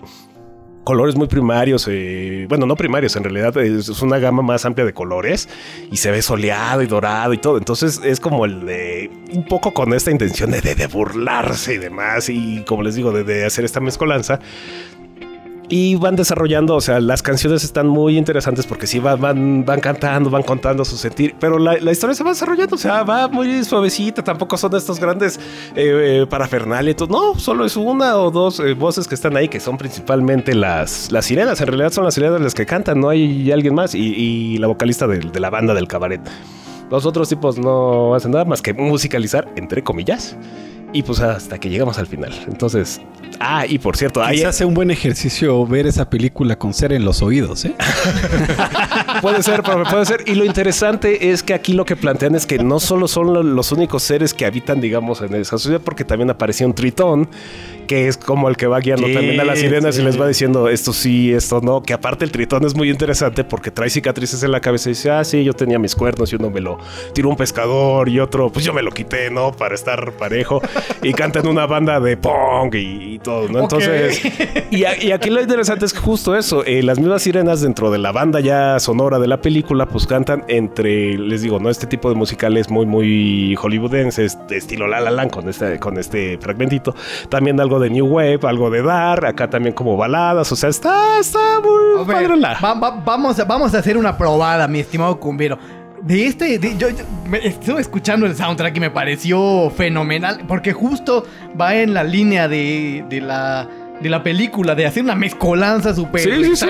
Speaker 1: colores muy primarios. eh, bueno, no primarios, en realidad es, una gama más amplia de colores y se ve soleado y dorado y todo. Entonces es como el de un poco con esta intención de, de- de burlarse y demás. Y como les digo, de hacer esta mezcolanza. Y van desarrollando, o sea, las canciones están muy interesantes porque sí van, van, van cantando, van contando su sentir, pero la, la historia se va desarrollando, o sea, va muy suavecita, tampoco son estos grandes eh, eh. No, solo es una o dos eh, voces que están ahí, que son principalmente las, las sirenas, en realidad son las sirenas las que cantan, no hay alguien más, y, y la vocalista de, de la banda del cabaret. Los otros tipos no hacen nada más que musicalizar, entre comillas. Y pues hasta que llegamos al final. Entonces, ah, y por cierto, ahí
Speaker 4: sea un buen ejercicio ver esa película con ser en los oídos, ¿eh?
Speaker 1: Puede ser, profe, puede ser. Y lo interesante es que aquí lo que plantean es que no solo son lo- los únicos seres que habitan, digamos, en esa sociedad, porque también aparecía un tritón, que es como el que va guiando
Speaker 4: Sí,
Speaker 1: también a las sirenas
Speaker 4: sí.
Speaker 1: y les va diciendo esto sí, esto no. Que aparte el tritón es muy interesante porque trae cicatrices en la cabeza y dice, ah, sí, yo tenía mis cuernos y uno me lo tiró un pescador y otro, pues yo me lo quité, ¿no? Para estar parejo. Y cantan una banda de punk y, y todo, ¿no? Entonces, y, a- y aquí lo interesante es que justo eso, eh, las mismas sirenas dentro de la banda ya sonora de la película, pues cantan entre, les digo, ¿no? Este tipo de musicales muy, muy hollywoodenses, de estilo La La Land con este, con este fragmentito. También algo de New Wave, algo de Dar, acá también como baladas, o sea, está, está muy
Speaker 2: A ver,
Speaker 1: padre la-
Speaker 2: va- va- vamos, a, vamos a hacer una probada, mi estimado cumbero. De este, de- yo, yo me estuve escuchando el soundtrack y me pareció fenomenal, porque justo va en la línea de, de la, de la película, de hacer una mezcolanza súper
Speaker 1: Sí, sí, sí.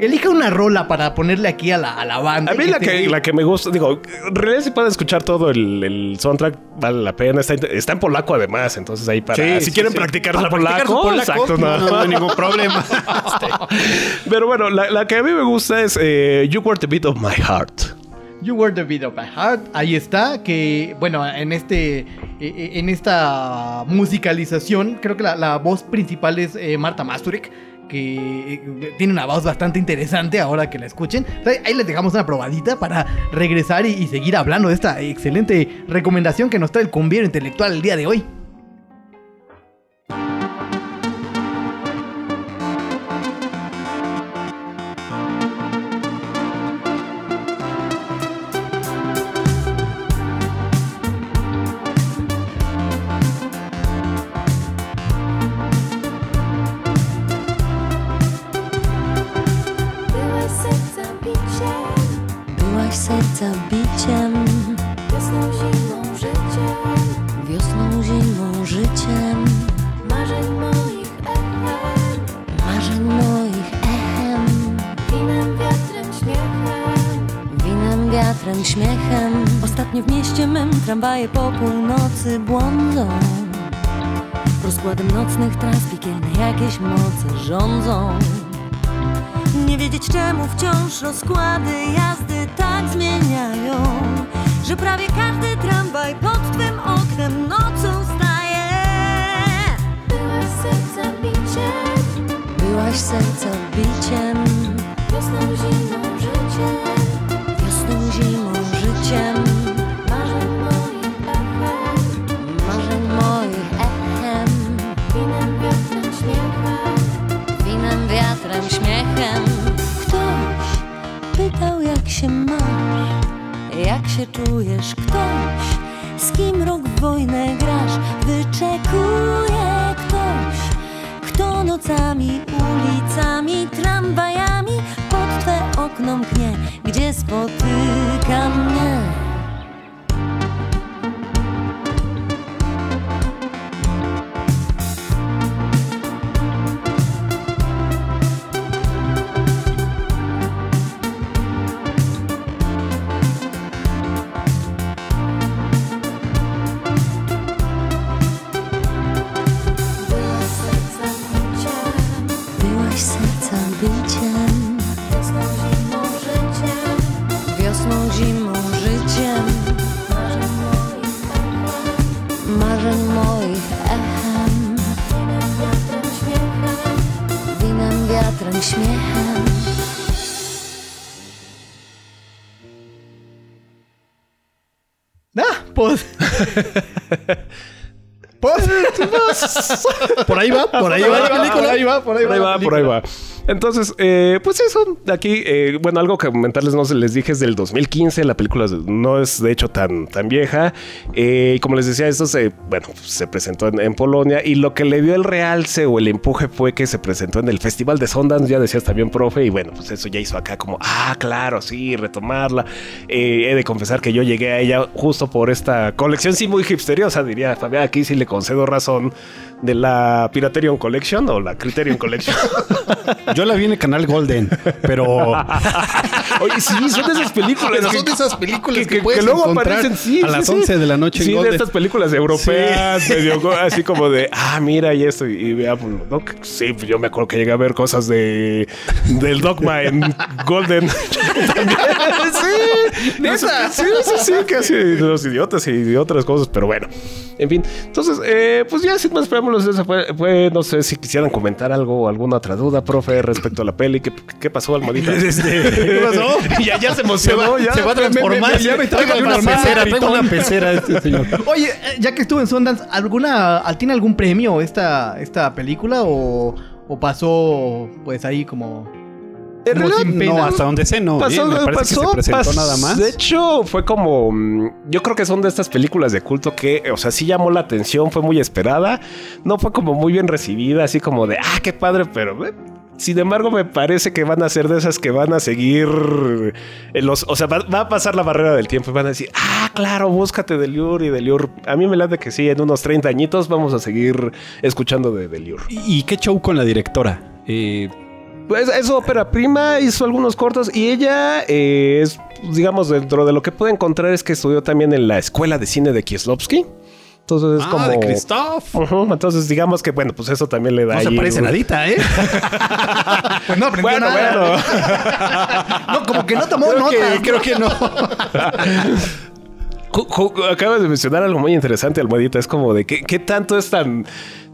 Speaker 2: Elija una rola para ponerle aquí a la, a la banda.
Speaker 1: A mí la
Speaker 2: te-
Speaker 1: que, la que me gusta, digo, en realidad si pueden escuchar todo el, el soundtrack, vale la pena. Está, está en polaco además, entonces ahí para...
Speaker 4: Sí,
Speaker 1: si
Speaker 4: sí,
Speaker 1: quieren
Speaker 4: sí.
Speaker 1: practicar
Speaker 4: Para practicar
Speaker 1: polaco,
Speaker 4: polaco,
Speaker 1: exacto,
Speaker 4: no, no, no hay ningún problema.
Speaker 1: Pero bueno, la, la que a mí me gusta es eh, You Were the Beat of My Heart.
Speaker 2: You Were the Beat of My Heart. Ahí está, que bueno, en este eh, en esta musicalización, creo que la, la voz principal es eh, Marta Masturek, que eh, tiene una voz bastante interesante ahora que la escuchen. Ahí les dejamos una probadita para regresar y, y seguir hablando de esta excelente recomendación que nos trae el cumbiero intelectual el día de hoy.
Speaker 11: Tramwaje po północy błądzą. Rozkładem nocnych tras piekielne jakieś moce rządzą. Nie wiedzieć czemu wciąż rozkłady jazdy tak zmieniają,
Speaker 12: że prawie każdy tramwaj pod twym oknem nocą staje. Byłaś serca biciem, byłaś serca biciem, wiosną, zimą, życiem, się masz, jak się czujesz. Ktoś, z kim rok w wojnę grasz, wyczekuje ktoś, kto nocami, ulicami, tramwajami pod twe okno mknie, gdzie spotyka mnie.
Speaker 4: Por ahí va, por ahí va la película.
Speaker 2: Por ahí va, por ahí
Speaker 1: Por ahí
Speaker 2: va.
Speaker 1: va, por ahí va. Entonces, eh, pues eso, aquí, eh, bueno, algo que comentarles, no les dije es del 2015, la película no es de hecho tan, tan vieja. Eh, y como les decía, esto se, bueno, se presentó en, en Polonia y lo que le dio el realce o el empuje fue que se presentó en el Festival de Sundance, ya decías también, profe, y bueno, pues eso ya hizo acá como, ah, claro, sí, retomarla. Eh, he de confesar que yo llegué a ella justo por esta colección, sí, muy hipsteriosa, diría Fabián, aquí sí le concedo razón de la Piraterion Collection o la Criterion Collection.
Speaker 4: Yo la vi en el canal Golden, pero
Speaker 1: Oye, sí, son de esas películas.
Speaker 4: Son de esas películas que
Speaker 1: que,
Speaker 4: puedes
Speaker 1: luego aparecen sí,
Speaker 4: a las
Speaker 1: sí.
Speaker 4: 11 de la noche en
Speaker 1: Sí, de
Speaker 4: Golden.
Speaker 1: estas películas europeas, medio así como de, ah, mira y esto. Y vea, pues, Sí, yo me acuerdo que llegué a ver cosas de del Dogma en Golden. Sí,
Speaker 2: ¿Neta?
Speaker 1: sí, sí, sí, casi de los idiotas y de otras cosas, pero bueno. En fin, entonces, eh, pues ya sin más preámbulos, esa fue, fue, no sé si quisieran comentar algo o alguna otra duda, profe, respecto a la peli. ¿Qué, qué pasó, Almadita?
Speaker 4: ¿Qué pasó?
Speaker 1: ya, ya se
Speaker 4: se
Speaker 1: emocionó.
Speaker 4: va,
Speaker 1: ya.
Speaker 4: se va a transformar.
Speaker 2: ya me está
Speaker 4: Traigo una pecera, traigo una pecera este señor.
Speaker 2: Oye, eh, ya que estuvo en Sundance, ¿alguna, ¿tiene algún premio esta, esta película o, o pasó pues ahí como...
Speaker 1: En realidad?
Speaker 4: No, hasta donde sé, no.
Speaker 1: Pasó,
Speaker 4: Bien, me parece
Speaker 1: pasó,
Speaker 4: que se presentó
Speaker 1: pas-
Speaker 4: nada más.
Speaker 1: De hecho, fue como. mm, Yo creo que son de estas películas de culto que, o sea, sí llamó la atención, fue muy esperada. No fue como muy bien recibida, así como de, ah, qué padre, pero. eh, Sin embargo, me parece que van a ser de esas que van a seguir en los, o sea, va, va a pasar la barrera del tiempo y van a decir, ah, claro, búscate Deliur y Deliur. A mí me late que sí, en unos 30 añitos vamos a seguir escuchando de Deliur.
Speaker 4: ¿Y qué show con la directora? Eh,
Speaker 1: Pues es ópera prima, hizo algunos cortos y ella eh, es, digamos, dentro de lo que puede encontrar es que estudió también en la escuela de cine de Kieslowski. Entonces es
Speaker 4: Ah,
Speaker 1: como.
Speaker 4: de Christoph.
Speaker 1: Entonces, digamos que, bueno, pues eso también le da.
Speaker 4: no se
Speaker 1: ahí
Speaker 4: parece
Speaker 1: un-
Speaker 4: nadita, ¿eh?
Speaker 2: Pues no aprendió
Speaker 1: Bueno,
Speaker 2: nada.
Speaker 1: bueno.
Speaker 2: No, como que no tomó
Speaker 4: Creo que,
Speaker 2: notas.
Speaker 4: creo que no.
Speaker 1: Acabas de mencionar algo muy interesante, Almohadita. Es como de qué, qué tanto es tan,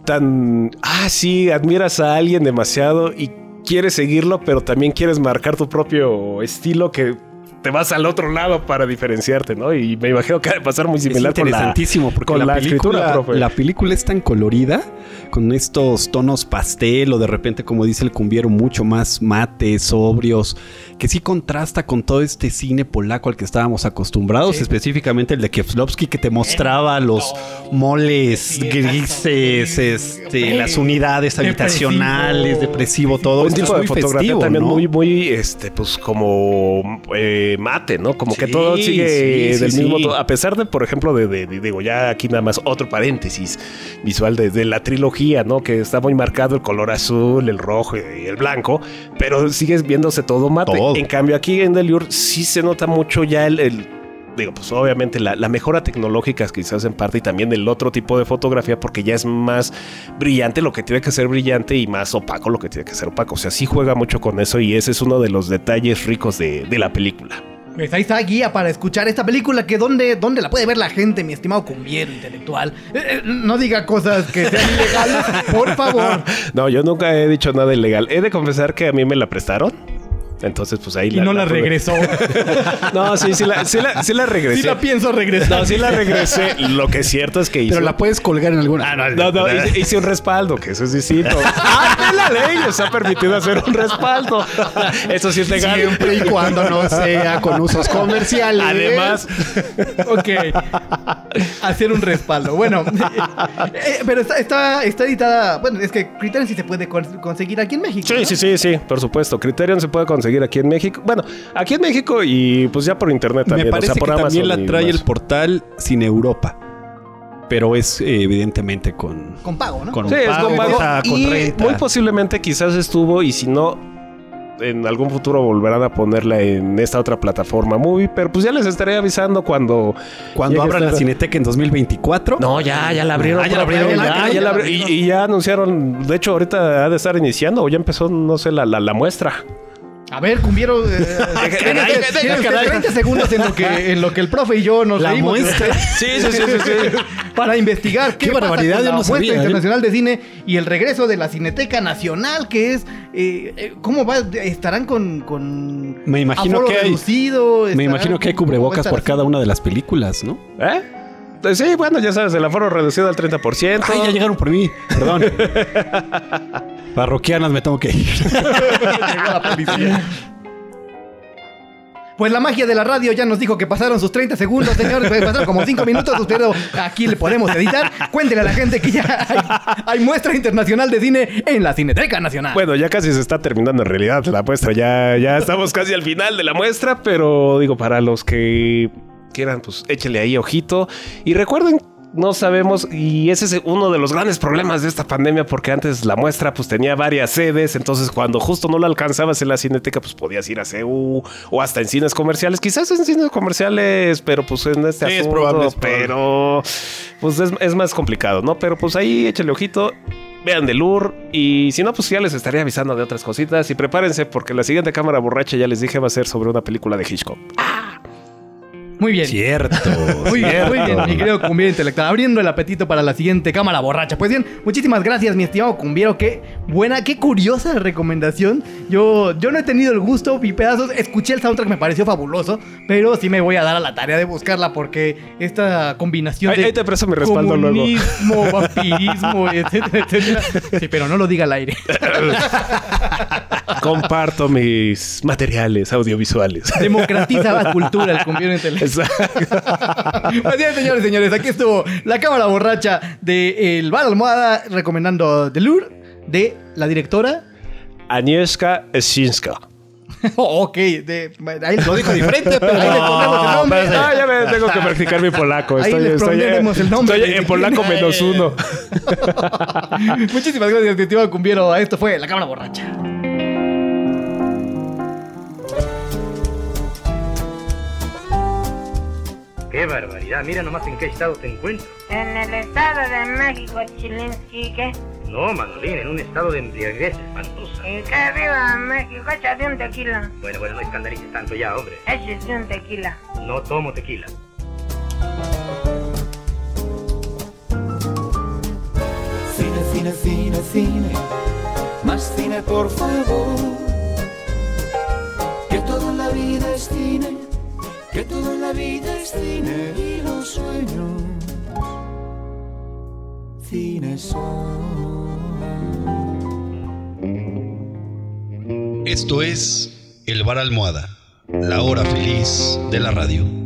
Speaker 1: tan. Ah, sí, admiras a alguien demasiado y quieres seguirlo, pero también quieres marcar tu propio estilo que te vas al otro lado para diferenciarte, ¿no? Y me imagino que ha de pasar muy
Speaker 4: Es
Speaker 1: similar con la,
Speaker 4: interesantísimo porque
Speaker 1: con
Speaker 4: la,
Speaker 1: la
Speaker 4: película,
Speaker 1: escritura, profe.
Speaker 4: la película es tan colorida con estos tonos pastel o de repente como dice el cumbiero mucho más mates, sobrios, que sí contrasta con todo este cine polaco al que estábamos acostumbrados, específicamente el de Kieslowski que te mostraba los moles grises, este, las unidades habitacionales, depresivo, todo
Speaker 1: un tipo
Speaker 4: es
Speaker 1: de
Speaker 4: muy
Speaker 1: fotografía
Speaker 4: festivo,
Speaker 1: también
Speaker 4: ¿no?
Speaker 1: muy, muy, este, pues como eh, mate, ¿no? Como que todo sigue
Speaker 4: sí, sí,
Speaker 1: del mismo. A pesar de, por ejemplo, de, de- de- digo, ya aquí nada más otro paréntesis visual de, de la trilogía, ¿no? Que está muy marcado el color azul, el rojo y el blanco, pero sigues viéndose todo mate.
Speaker 4: Todo.
Speaker 1: En cambio, aquí en Deliur sí se nota mucho ya el- el digo, pues obviamente la, la mejora tecnológica quizás en parte y también el otro tipo de fotografía porque ya es más brillante lo que tiene que ser brillante y más opaco lo que tiene que ser opaco. O sea, sí juega mucho con eso y ese es uno de los detalles ricos de, de la película.
Speaker 2: Pues ahí está guía para escuchar esta película que dónde, dónde la puede ver la gente, mi estimado cumbiero intelectual. Eh, eh, no diga cosas que sean ilegales, por favor.
Speaker 1: No, yo nunca he dicho nada ilegal. He de confesar que a mí me la prestaron. Entonces, pues ahí
Speaker 2: Y no la regresó.
Speaker 1: No, sí, sí la, sí la, sí la regresé.
Speaker 2: Sí la pienso regresar.
Speaker 1: No, sí la regresé. Lo que es cierto es que hice.
Speaker 4: Pero la puedes colgar en alguna. Ah,
Speaker 1: No, no, hice, hice un respaldo, que eso es distinto. ¡Ah, la ley! Les ha permitido hacer un respaldo. Eso sí es legal.
Speaker 4: Siempre y cuando no sea con usos comerciales.
Speaker 1: Además,
Speaker 2: Ok. Hacer un respaldo. Bueno, eh, pero está, está, está editada. Bueno, es que Criterion sí se puede con- conseguir aquí en México.
Speaker 1: Sí,
Speaker 2: ¿no?
Speaker 1: sí, sí, sí, por supuesto. Criterion se puede conseguir aquí en México. Bueno, aquí en México y pues ya por internet también.
Speaker 4: Me parece
Speaker 1: o sea, por
Speaker 4: que también
Speaker 1: Amazon
Speaker 4: la trae el portal sin Europa. Pero es eh, evidentemente con,
Speaker 2: Con pago, ¿no?
Speaker 4: con
Speaker 1: Sí, es con pago.
Speaker 4: está con
Speaker 1: Y
Speaker 4: renta.
Speaker 1: muy posiblemente quizás estuvo y si no, en algún futuro volverán a ponerla en esta otra plataforma movie. Pero pues ya les estaré avisando cuando...
Speaker 4: Cuando abran la Cineteca en 2024.
Speaker 1: No, ya, ya la abrieron.
Speaker 4: Ah, ya la abrieron,
Speaker 1: Ya,
Speaker 2: ya,
Speaker 1: ya la
Speaker 2: ya
Speaker 1: abri-
Speaker 2: la
Speaker 1: y,
Speaker 2: abrieron.
Speaker 1: y ya anunciaron. De hecho, ahorita ha de estar iniciando o ya empezó, no sé, la, la, la muestra.
Speaker 2: A ver, cumbiero. eh, tiene
Speaker 1: Ay,
Speaker 2: usted-
Speaker 1: ay,
Speaker 2: tiene
Speaker 1: ay,
Speaker 2: usted
Speaker 1: caray.
Speaker 2: 30 segundos en lo, que, en lo que el profe y yo nos
Speaker 4: La
Speaker 2: reímos.
Speaker 1: Sí, sí, sí, sí, sí.
Speaker 2: Para investigar qué,
Speaker 4: Qué
Speaker 2: pasa
Speaker 4: barbaridad,
Speaker 2: con
Speaker 4: yo
Speaker 2: la
Speaker 4: no
Speaker 2: muestra
Speaker 4: sabía, ¿eh?
Speaker 2: internacional de cine y el regreso de la Cineteca Nacional, que es eh, eh, cómo va, estarán con, con
Speaker 4: Me imagino que hay-
Speaker 2: reducido,
Speaker 4: Me imagino que hay
Speaker 2: con-
Speaker 4: cubrebocas
Speaker 2: ¿cómo
Speaker 4: por cada una de las películas, ¿no?
Speaker 1: ¿Eh? Eh, Sí, bueno, ya sabes, el aforo reducido al 30%.
Speaker 4: Ay, ya llegaron por mí. Perdón. Parroquianas, me tengo que ir.
Speaker 2: Llegó la policía. Pues la magia de la radio ya nos dijo que pasaron sus 30 segundos, señores. Pues pasaron como 5 minutos, pero aquí le podemos editar. Cuéntele a la gente que ya hay, hay muestra internacional de cine en la Cineteca Nacional.
Speaker 1: Bueno, ya casi se está terminando en realidad la muestra. Ya, ya estamos casi al final de la muestra, pero digo, para los que quieran, pues échele ahí ojito. Y recuerden, no sabemos, y ese es uno de los grandes problemas de esta pandemia, porque antes la muestra pues tenía varias sedes, entonces cuando justo no la alcanzabas en la cineteca, pues podías ir a CU o hasta en cines comerciales, quizás en cines comerciales, pero pues en este
Speaker 4: Sí, es
Speaker 1: asunto,
Speaker 4: probable, es probable.
Speaker 1: pero pues es, es más complicado, ¿no? Pero pues ahí échale ojito. Vean de Lur y si no, pues ya les estaré avisando de otras cositas y prepárense porque la siguiente cámara borracha ya les dije va a ser sobre una película de Hitchcock.
Speaker 2: Muy bien.
Speaker 4: Cierto.
Speaker 2: Muy bien, muy bien, mi querido cumbiero intelectual. Abriendo el apetito para la siguiente cámara borracha. Pues bien, muchísimas gracias, mi estimado cumbiero. Qué buena, qué curiosa recomendación. Yo, yo no he tenido el gusto y pedazos. Escuché el soundtrack, me pareció fabuloso. Pero sí me voy a dar a la tarea de buscarla porque esta combinación
Speaker 1: Ahí-
Speaker 2: de.
Speaker 1: ahí te presto mi respaldo luego.
Speaker 2: comunismo, vampirismo, etcétera, etcétera. Sí, pero no lo diga al aire.
Speaker 1: Comparto mis materiales audiovisuales.
Speaker 2: Democratiza la cultura, el cumbiero intelectual.
Speaker 1: Exacto.
Speaker 2: Pues bien, señores y señores, aquí estuvo la cámara borracha de El Bar Almohada recomendando The Lure de la directora.
Speaker 1: Agnieszka Eszinska.
Speaker 2: Oh, ok, de, ahí
Speaker 4: Lo dijo diferente, pero.
Speaker 2: Ahí le ponemos el nombre.
Speaker 1: Ah, ya me tengo que practicar mi polaco.
Speaker 2: Ahí
Speaker 1: Estoy,
Speaker 2: les
Speaker 1: estoy,
Speaker 2: pondremos el nombre
Speaker 1: estoy en polaco menos uno.
Speaker 2: Muchísimas gracias, estimado Cumbiero. Esto fue la cámara borracha.
Speaker 9: Qué barbaridad, mira nomás en qué estado te encuentro.
Speaker 10: En el Estado de México, Chilinsky, ¿qué?
Speaker 9: No, Manolín, en un estado de embriaguez espantosa.
Speaker 10: ¿Y qué viva México? Échate un tequila.
Speaker 9: Bueno, bueno, no escandalices tanto ya, hombre.
Speaker 10: Échate un tequila.
Speaker 9: No tomo tequila.
Speaker 11: Cine, cine, cine, cine, más cine por favor. Que toda la vida es cine, que toda la vida es cine y los sueños. Cine son.
Speaker 8: Esto es El Bar Almohada, la hora feliz de la radio.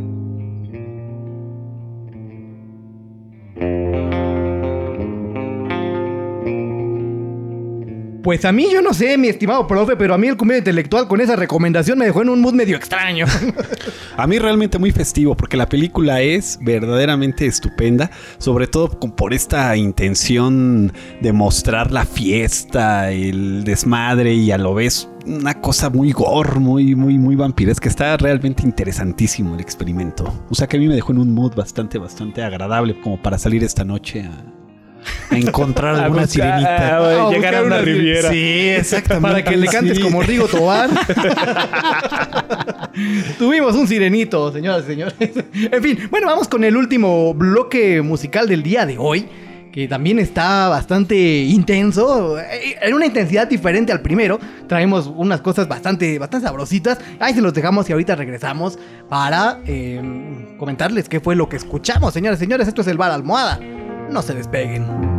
Speaker 2: Pues a mí yo no sé, mi estimado profe, pero a mí el cumbiero intelectual con esa recomendación me dejó en un mood medio extraño.
Speaker 4: A mí realmente muy festivo porque la película es verdaderamente estupenda, sobre todo por esta intención de mostrar la fiesta, el desmadre y a lo vez una cosa muy gore, muy muy muy vampiresca. Está realmente interesantísimo el experimento. O sea que a mí me dejó en un mood bastante bastante agradable como para salir esta noche a, a encontrar
Speaker 1: A
Speaker 4: alguna
Speaker 1: buscar-
Speaker 4: sirenita.
Speaker 1: a
Speaker 2: A
Speaker 1: llegar a una
Speaker 2: una-
Speaker 1: riviera.
Speaker 4: Sí, exactamente.
Speaker 2: Para que le cantes
Speaker 4: Sí.
Speaker 2: como Rigo Tobar.
Speaker 13: Tuvimos un sirenito, señoras y señores. En fin, bueno, vamos con el último bloque musical del día de hoy. Que también está bastante intenso, eh, en una intensidad diferente al primero. Traemos unas cosas bastante, bastante sabrositas. Ahí se los dejamos y ahorita regresamos para eh, comentarles qué fue lo que escuchamos, señores y señores. Esto es el bar almohada. No se despeguen.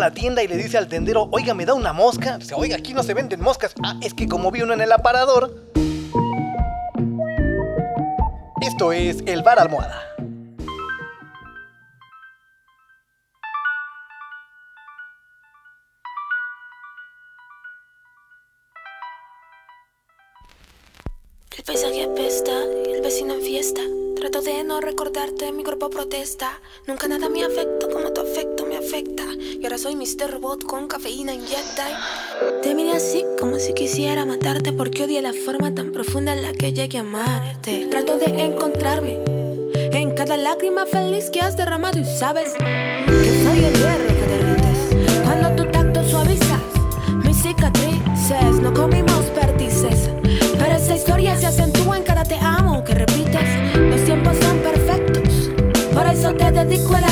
Speaker 13: La tienda y le dice al tendero, oiga, ¿me da una mosca? Dice, oiga, aquí no se venden moscas. Ah, es que como vi uno en el aparador. Esto es el bar almohada.
Speaker 14: cada lágrima feliz que has derramado y sabes que soy el hierro que derrites. Cuando tu tacto suavizas mis cicatrices, no comimos perdices. Pero esa historia se acentúa en cada te amo que repites. Los tiempos son perfectos, por eso te dedico el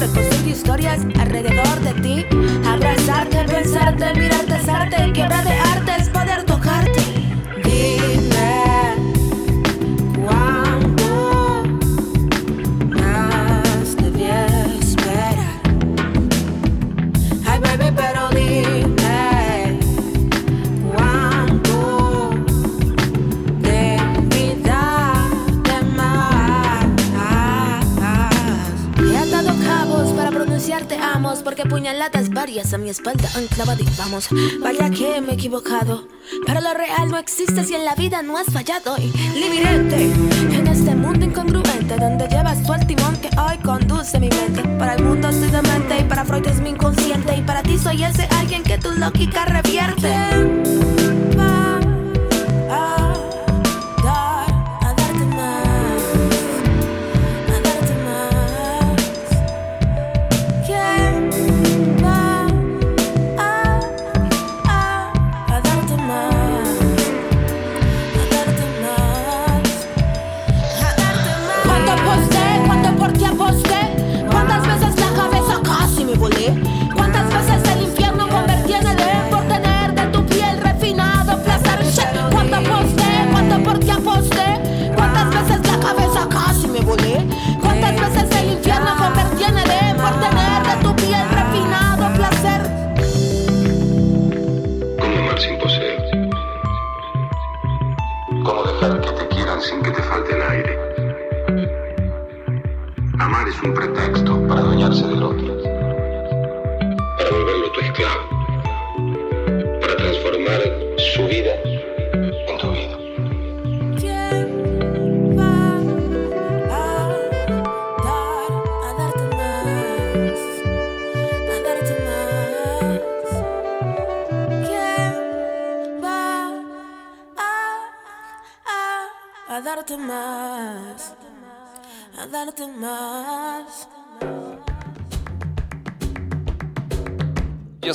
Speaker 14: reconstruir historias alrededor de ti. Abrazarte, pensarte, mirarte, sarte, quebra de artes. puñaladas varias a mi espalda han clavado y vamos, vaya que me he equivocado. Pero lo real no existe si en la vida no has fallado. Y limitante en este mundo incongruente donde llevas tu timón que hoy conduce mi mente. Para el mundo soy demente y para Freud es mi inconsciente. Y para ti soy ese alguien que tu lógica revierte.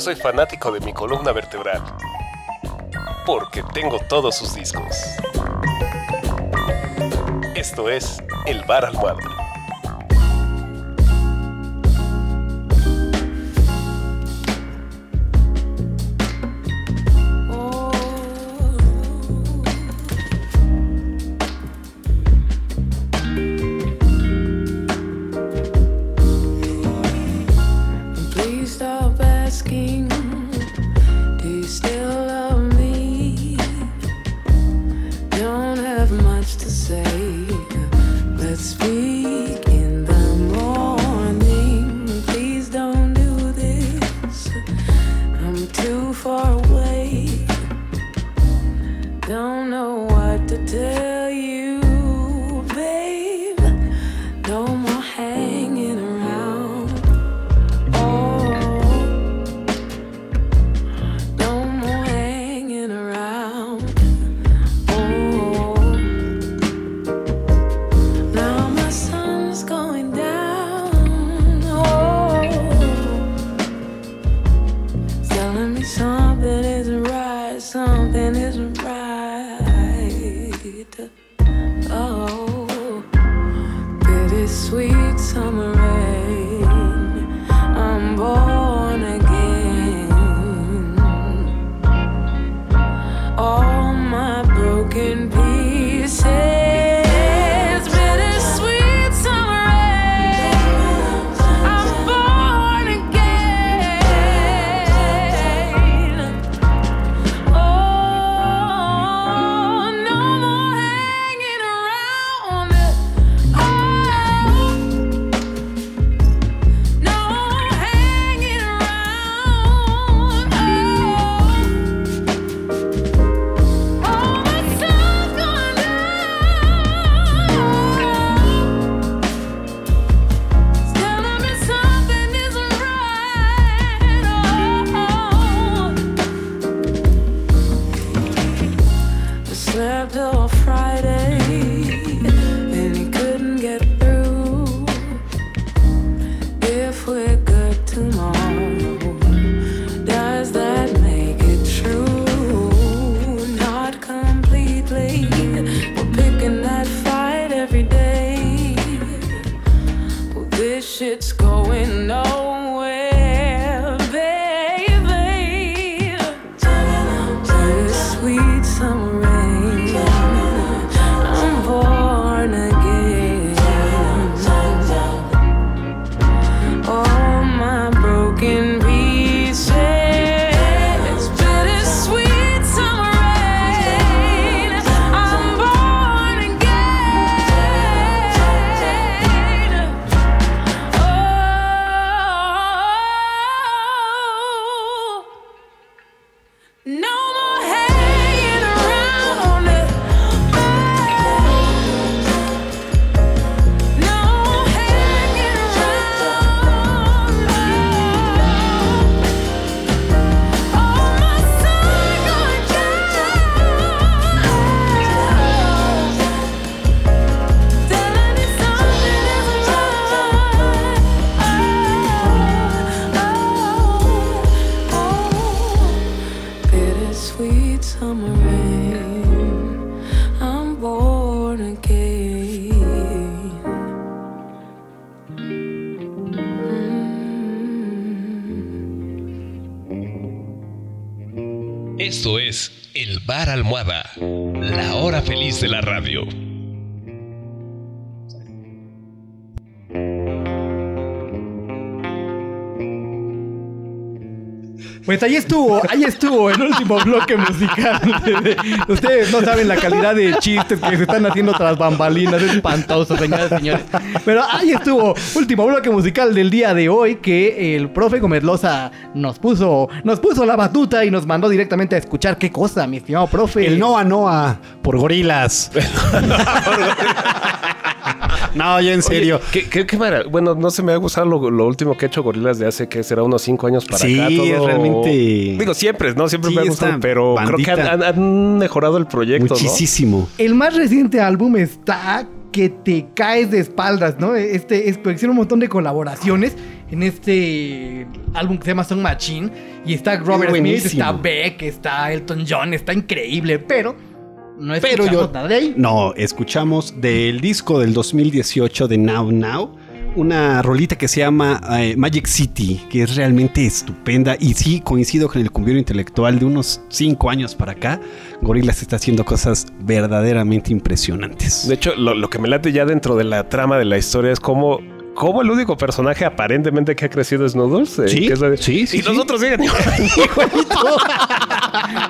Speaker 15: soy fanático de mi columna vertebral, porque tengo todos sus discos. Esto es El Bar Almohada.
Speaker 8: Almohada,
Speaker 2: Pues ahí estuvo, ahí estuvo el último bloque musical. Ustedes no saben la calidad de chistes que se están haciendo tras bambalinas. Es espantoso, señoras y señores. Pero ahí estuvo, último bloque musical del día de hoy que el profe Gómez Loza nos puso, nos puso la batuta y nos mandó directamente a escuchar qué cosa, mi estimado profe.
Speaker 4: El Noa Noa por gorilas. no, ya en serio.
Speaker 1: Oye, ¿qué, qué, qué mara- Bueno, no se me ha gustado lo, lo último que ha hecho Gorilas de hace que será unos cinco años para
Speaker 4: Sí,
Speaker 1: acá. todo-
Speaker 4: realmente-
Speaker 1: Digo, siempre, ¿no? Siempre
Speaker 4: Sí,
Speaker 1: me ha gustado, pero creo que han,
Speaker 4: bandita.
Speaker 1: han- han mejorado el proyecto, ¿no?
Speaker 4: Muchísimo.
Speaker 2: El más reciente álbum está que te caes de espaldas, ¿no? Este es, hicieron un montón de colaboraciones en este álbum que se llama Song Machine. Y está Robert Smith, está Beck, está Elton John, está increíble, pero no
Speaker 4: Pero
Speaker 2: escuchamos
Speaker 4: yo-
Speaker 2: nada de ahí.
Speaker 4: No, escuchamos del disco del 2018 de Now Now. Una rolita que se llama eh, Magic City, que es realmente estupenda. Y sí, coincido con el cumbiero intelectual de unos 5 años para acá. Gorillaz está haciendo cosas verdaderamente impresionantes.
Speaker 1: De hecho, lo, lo que me late ya dentro de la trama de la historia es cómo, cómo el único personaje aparentemente que ha crecido es Noodles. eh,
Speaker 4: Sí,
Speaker 1: que es la de-
Speaker 4: sí, sí,
Speaker 1: Y los
Speaker 4: sí.
Speaker 1: otros siguen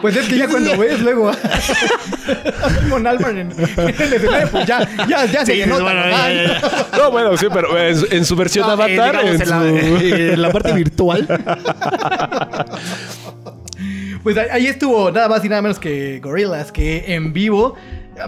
Speaker 2: Pues es que ya cuando ves luego a Simon Albarn en, en el escenario, pues ya, ya, ya
Speaker 4: Sí, ya,
Speaker 2: Ay,
Speaker 4: ya, ya.
Speaker 1: No, bueno, sí, pero en, su- en su versión
Speaker 2: No,
Speaker 1: avatar. en
Speaker 2: en la-
Speaker 1: su-
Speaker 4: en la parte virtual.
Speaker 2: Pues ahí- ahí estuvo nada más y nada menos que Gorillaz, que en vivo.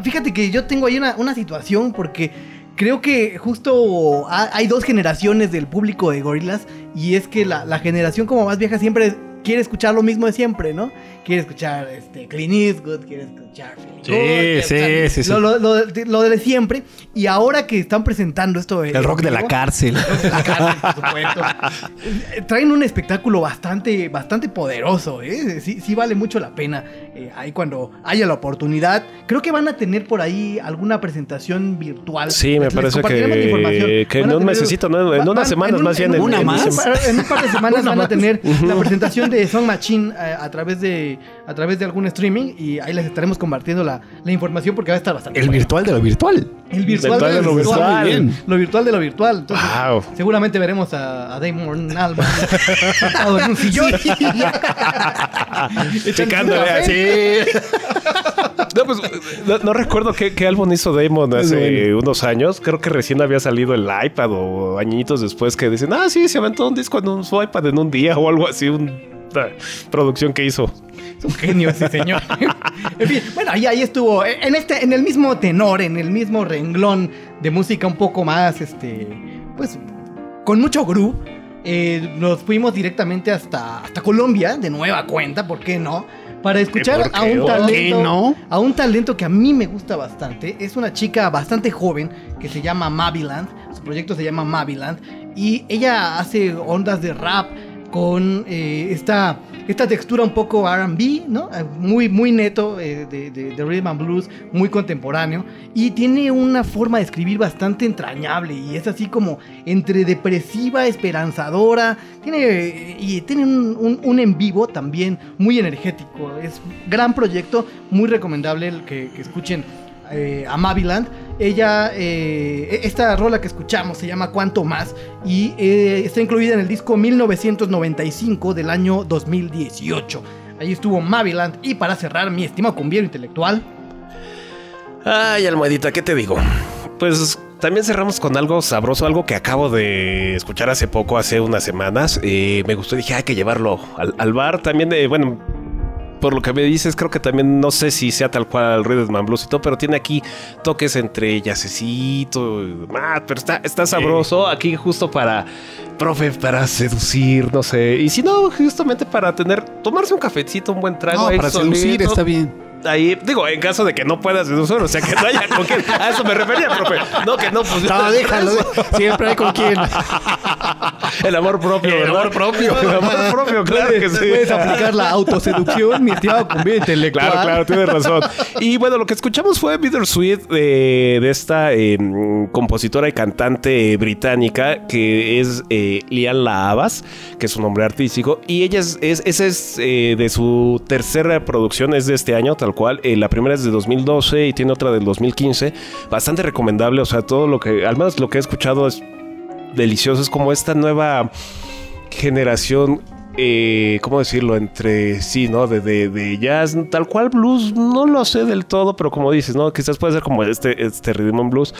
Speaker 2: Fíjate que yo tengo ahí una, una situación porque creo que justo ha- hay dos generaciones del público de Gorillaz y es que la, la generación como más vieja siempre quiere escuchar lo mismo de siempre, ¿no? Quiere escuchar este, Clint Eastwood, quiere escuchar
Speaker 4: Sí, sí, sí, sí.
Speaker 2: Lo, lo- lo de- lo de siempre. Y ahora que están presentando esto...
Speaker 4: El rock de la cárcel.
Speaker 2: La cárcel, por supuesto. Eh, Traen un espectáculo bastante, bastante poderoso, ¿eh? Sí, sí vale mucho la pena. eh, ahí cuando haya la oportunidad. Creo que van a tener por ahí alguna presentación virtual.
Speaker 1: Sí, me parece que, que en un
Speaker 2: tener-
Speaker 1: mesecito, ¿no? en unas semanas más bien.
Speaker 2: en un-
Speaker 1: en-
Speaker 4: ¿Una
Speaker 1: en-
Speaker 2: en un par- de semanas van a
Speaker 1: más.
Speaker 2: tener la presentación de Song Machine eh, a través de a través de algún streaming y ahí les estaremos compartiendo la, la información porque va a estar bastante
Speaker 4: El
Speaker 2: bueno.
Speaker 4: virtual de lo virtual.
Speaker 2: El virtual,
Speaker 1: Virtual
Speaker 2: de lo virtual.
Speaker 1: Bien.
Speaker 2: Lo virtual de lo virtual. Entonces,
Speaker 1: Wow.
Speaker 2: Seguramente veremos a, a Damon Albarn sentado en un sillón.
Speaker 1: Checándole así. No, pues no, no recuerdo qué, qué álbum hizo Damon hace unos años. Creo que recién había salido el iPad o añitos después que dicen, ah, sí, se aventó un disco en un, su iPad en un día o algo así, una producción que hizo.
Speaker 2: Es un genio ese señor. en fin, bueno, ahí, ahí estuvo. En este, en el mismo tenor, en el mismo renglón de música un poco más, este, pues, con mucho groove. eh, nos fuimos directamente hasta, hasta Colombia, de nueva cuenta, ¿por qué no? Para escuchar a un
Speaker 1: ¿Por
Speaker 4: qué
Speaker 2: talento,
Speaker 4: no?
Speaker 2: a un talento que a mí me gusta bastante. Es una chica bastante joven que se llama Maviland. Su proyecto se llama Maviland. Y ella hace ondas de rap con eh, esta, esta textura un poco RB, ¿no? Eh, Muy, muy neto eh, de, de- rhythm and blues, muy contemporáneo. Y tiene una forma de escribir bastante entrañable. Y es así como entre depresiva, esperanzadora. Tiene, y tiene un, un- en vivo también muy energético. Es gran proyecto, muy recomendable el que escuchen eh, a Maviland. Ella, eh, esta rola que escuchamos se llama Cuánto Más y eh, está incluida en el disco 1995 del año 2018. Ahí estuvo Maviland y para cerrar mi estimado cumbiero intelectual.
Speaker 1: Ay, almohadita, ¿qué te digo? Pues también cerramos con algo sabroso, algo que acabo de escuchar hace poco, hace unas semanas. Eh, me gustó dije, hay que llevarlo al, al bar. También, eh, bueno, por lo que me dices, creo que también, no sé si sea tal cual Rhythm and Blues y todo, pero tiene aquí toques entre jazzecito, ah, pero está, está sabroso. Aquí justo para, profe, para seducir, no sé. Y si no, justamente para tener, tomarse un cafecito, un buen trago.
Speaker 4: No,
Speaker 1: ahí
Speaker 4: para seducir
Speaker 1: solito.
Speaker 4: está bien.
Speaker 1: Ahí, digo, en caso de que no puedas seducir, o sea, que no haya con quién. A eso me refería, profe. No, que no, pues.
Speaker 4: No, déjalo. Siempre hay con quién.
Speaker 1: El amor propio,
Speaker 2: El amor propio.
Speaker 1: El amor propio, claro que sí.
Speaker 2: Puedes aplicar la autoseducción, mi estimado intelectual.
Speaker 1: Claro, claro, tienes razón. Y bueno, lo que escuchamos fue Bittersweet de, de esta eh, compositora y cantante británica que es eh, Lian Abbas, que es su nombre artístico. Y ella es, es- esa es eh, de su tercera producción, es de este año, tal cual. Eh, la primera es de 2012 y tiene otra del 2015. Bastante recomendable, o sea, todo lo que, al menos lo que he escuchado es delicioso. Es como esta nueva generación, eh, ¿cómo decirlo? Entre sí, ¿no? De, de, de jazz, tal cual blues, no lo sé del todo, pero como dices, ¿no? Quizás puede ser como este, este rhythm and blues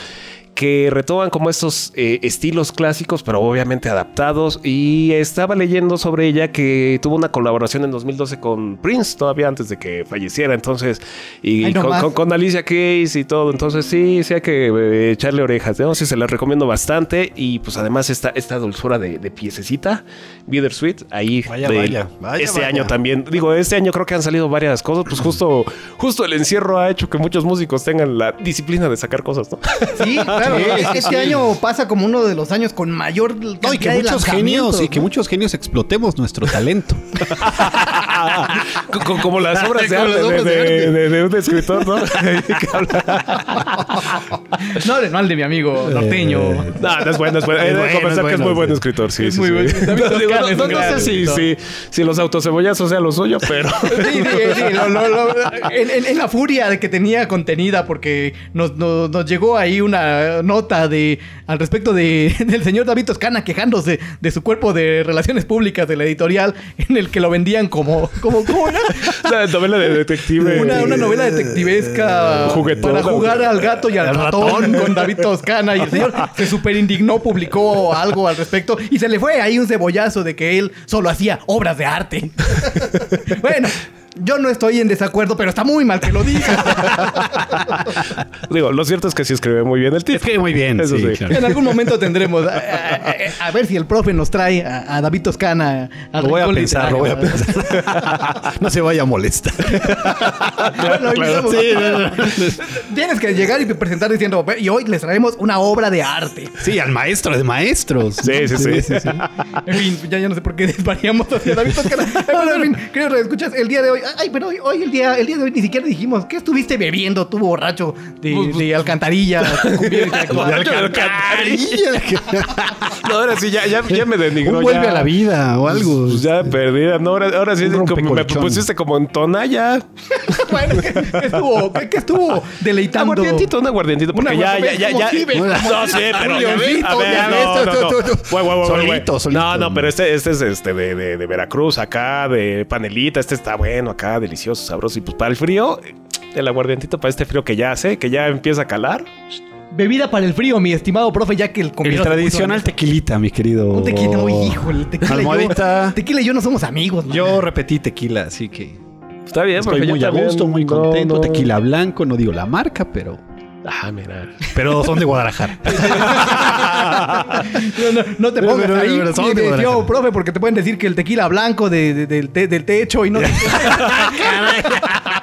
Speaker 1: que retoman como estos eh, estilos clásicos, pero obviamente adaptados. Y estaba leyendo sobre ella que tuvo una colaboración en 2012 con Prince, todavía antes de que falleciera. Entonces, y
Speaker 2: Ay, no
Speaker 1: con, con- con Alicia Keys y todo. Entonces, sí, sí hay que eh, echarle orejas. ¿no? Sí, se las recomiendo bastante. Y pues además, esta, esta dulzura de, de piececita, Bittersweet, ahí
Speaker 4: Vaya,
Speaker 1: de-
Speaker 4: vaya, vaya,
Speaker 1: este año también. Digo, este año creo que han salido varias cosas. Pues justo, justo el encierro ha hecho que muchos músicos tengan la disciplina de sacar cosas, ¿no?
Speaker 2: Sí, claro.
Speaker 4: Sí,
Speaker 2: es-
Speaker 4: sí,
Speaker 2: este
Speaker 4: sí.
Speaker 2: año pasa como uno de los años con mayor
Speaker 4: No, y que muchos genios,
Speaker 2: lanzamientos,
Speaker 4: y que
Speaker 2: ¿no?
Speaker 4: muchos genios explotemos nuestro talento.
Speaker 1: Co- co- Como las obras de arte un escritor, ¿no? Que
Speaker 2: No, de- no al de mi amigo norteño.
Speaker 1: No, no es bueno, es bueno.
Speaker 4: Es
Speaker 1: que es muy buen escritor, sí,
Speaker 2: Es
Speaker 1: sí,
Speaker 2: muy
Speaker 1: sí.
Speaker 2: bueno.
Speaker 1: No, no- no- no sé si, si, si los autocebollazos sean lo suyo, pero...
Speaker 2: Sí, sí, sí, lo- lo- lo- en, en- en la furia de que tenía contenida, porque nos, nos- nos llegó ahí una nota de al respecto de, del señor David Toscana quejándose de su cuerpo de relaciones públicas de la editorial, en el que lo vendían como, como.
Speaker 1: Una novela de detective.
Speaker 2: Una, una novela detectivesca
Speaker 1: Juguetona.
Speaker 2: para jugar al gato y al ratón con David Toscana. Y el señor se super indignó, publicó algo al respecto y se le fue ahí un cebollazo de que él solo hacía obras de arte. bueno. Yo no estoy en desacuerdo, pero está muy mal que lo diga.
Speaker 1: Digo, lo cierto es que sí escribe muy bien el tipo.
Speaker 4: Escribe muy bien,
Speaker 1: Eso
Speaker 4: sí,
Speaker 1: sí.
Speaker 4: claro.
Speaker 2: En algún momento tendremos. A, a- a- ver si el profe nos trae a, a David Toscana.
Speaker 4: Lo voy a pensar, lo voy a pensar. no se vaya a molestar.
Speaker 2: Bueno,
Speaker 1: Claro.
Speaker 2: invitamos-
Speaker 4: Sí, no, no.
Speaker 2: Tienes que llegar y presentar diciendo, y hoy les traemos una obra de arte.
Speaker 4: Sí, al maestro de maestros.
Speaker 1: Sí, sí, sí.
Speaker 2: En fin, ya, ya no sé por qué desvariamos hacia David Toscana. Bueno, en fin, queridos escuchas, el día de hoy. Ay, pero hoy, hoy el, día, el día de hoy ni siquiera dijimos, ¿qué estuviste bebiendo tú, borracho de, de alcantarilla? cumbia intelectual?
Speaker 1: De alcantarilla. No, ahora sí, ya, ya, ya me denigró.
Speaker 4: Un vuelve
Speaker 1: ya.
Speaker 4: a la vida o algo.
Speaker 1: Pues ya perdida. No, ahora, ahora sí como, me pusiste como en tonalla.
Speaker 2: bueno, ¿qué, qué estuvo, qué, qué estuvo deleitando?
Speaker 1: Aguardientito, un aguardientito. Porque
Speaker 2: Una
Speaker 1: ya, ya. No sé, pero.
Speaker 2: Un
Speaker 1: ya ves,
Speaker 2: leoncito,
Speaker 1: a ver,
Speaker 2: ya
Speaker 1: no, no, no.
Speaker 4: Solito, solito.
Speaker 1: Pero este, este es este de, de, de Veracruz, acá, de panelita. Este está bueno, acá, delicioso, sabroso. Y pues para el frío, el aguardientito para este frío que ya hace, que ya empieza a calar.
Speaker 2: Bebida para el frío, mi estimado profe, ya que el
Speaker 4: El tradicional tequilita, mi querido.
Speaker 2: Un tequila, uy, híjole, el tequila
Speaker 4: Almohadita.
Speaker 2: yo. Tequila y yo no somos amigos. man.
Speaker 4: Yo repetí tequila, así que
Speaker 1: Está bien,
Speaker 4: estoy
Speaker 1: porque yo
Speaker 4: muy a gusto, muy
Speaker 1: no,
Speaker 4: contento.
Speaker 1: no.
Speaker 4: Tequila blanco, no digo la marca, pero
Speaker 1: Ah, mira.
Speaker 4: pero son de Guadalajara.
Speaker 2: No, no, no te pongas
Speaker 4: pero,
Speaker 2: ahí,
Speaker 4: pero, son de Guadalajara.
Speaker 2: profe, porque te pueden decir que el tequila blanco de- de- del, te- del techo y no.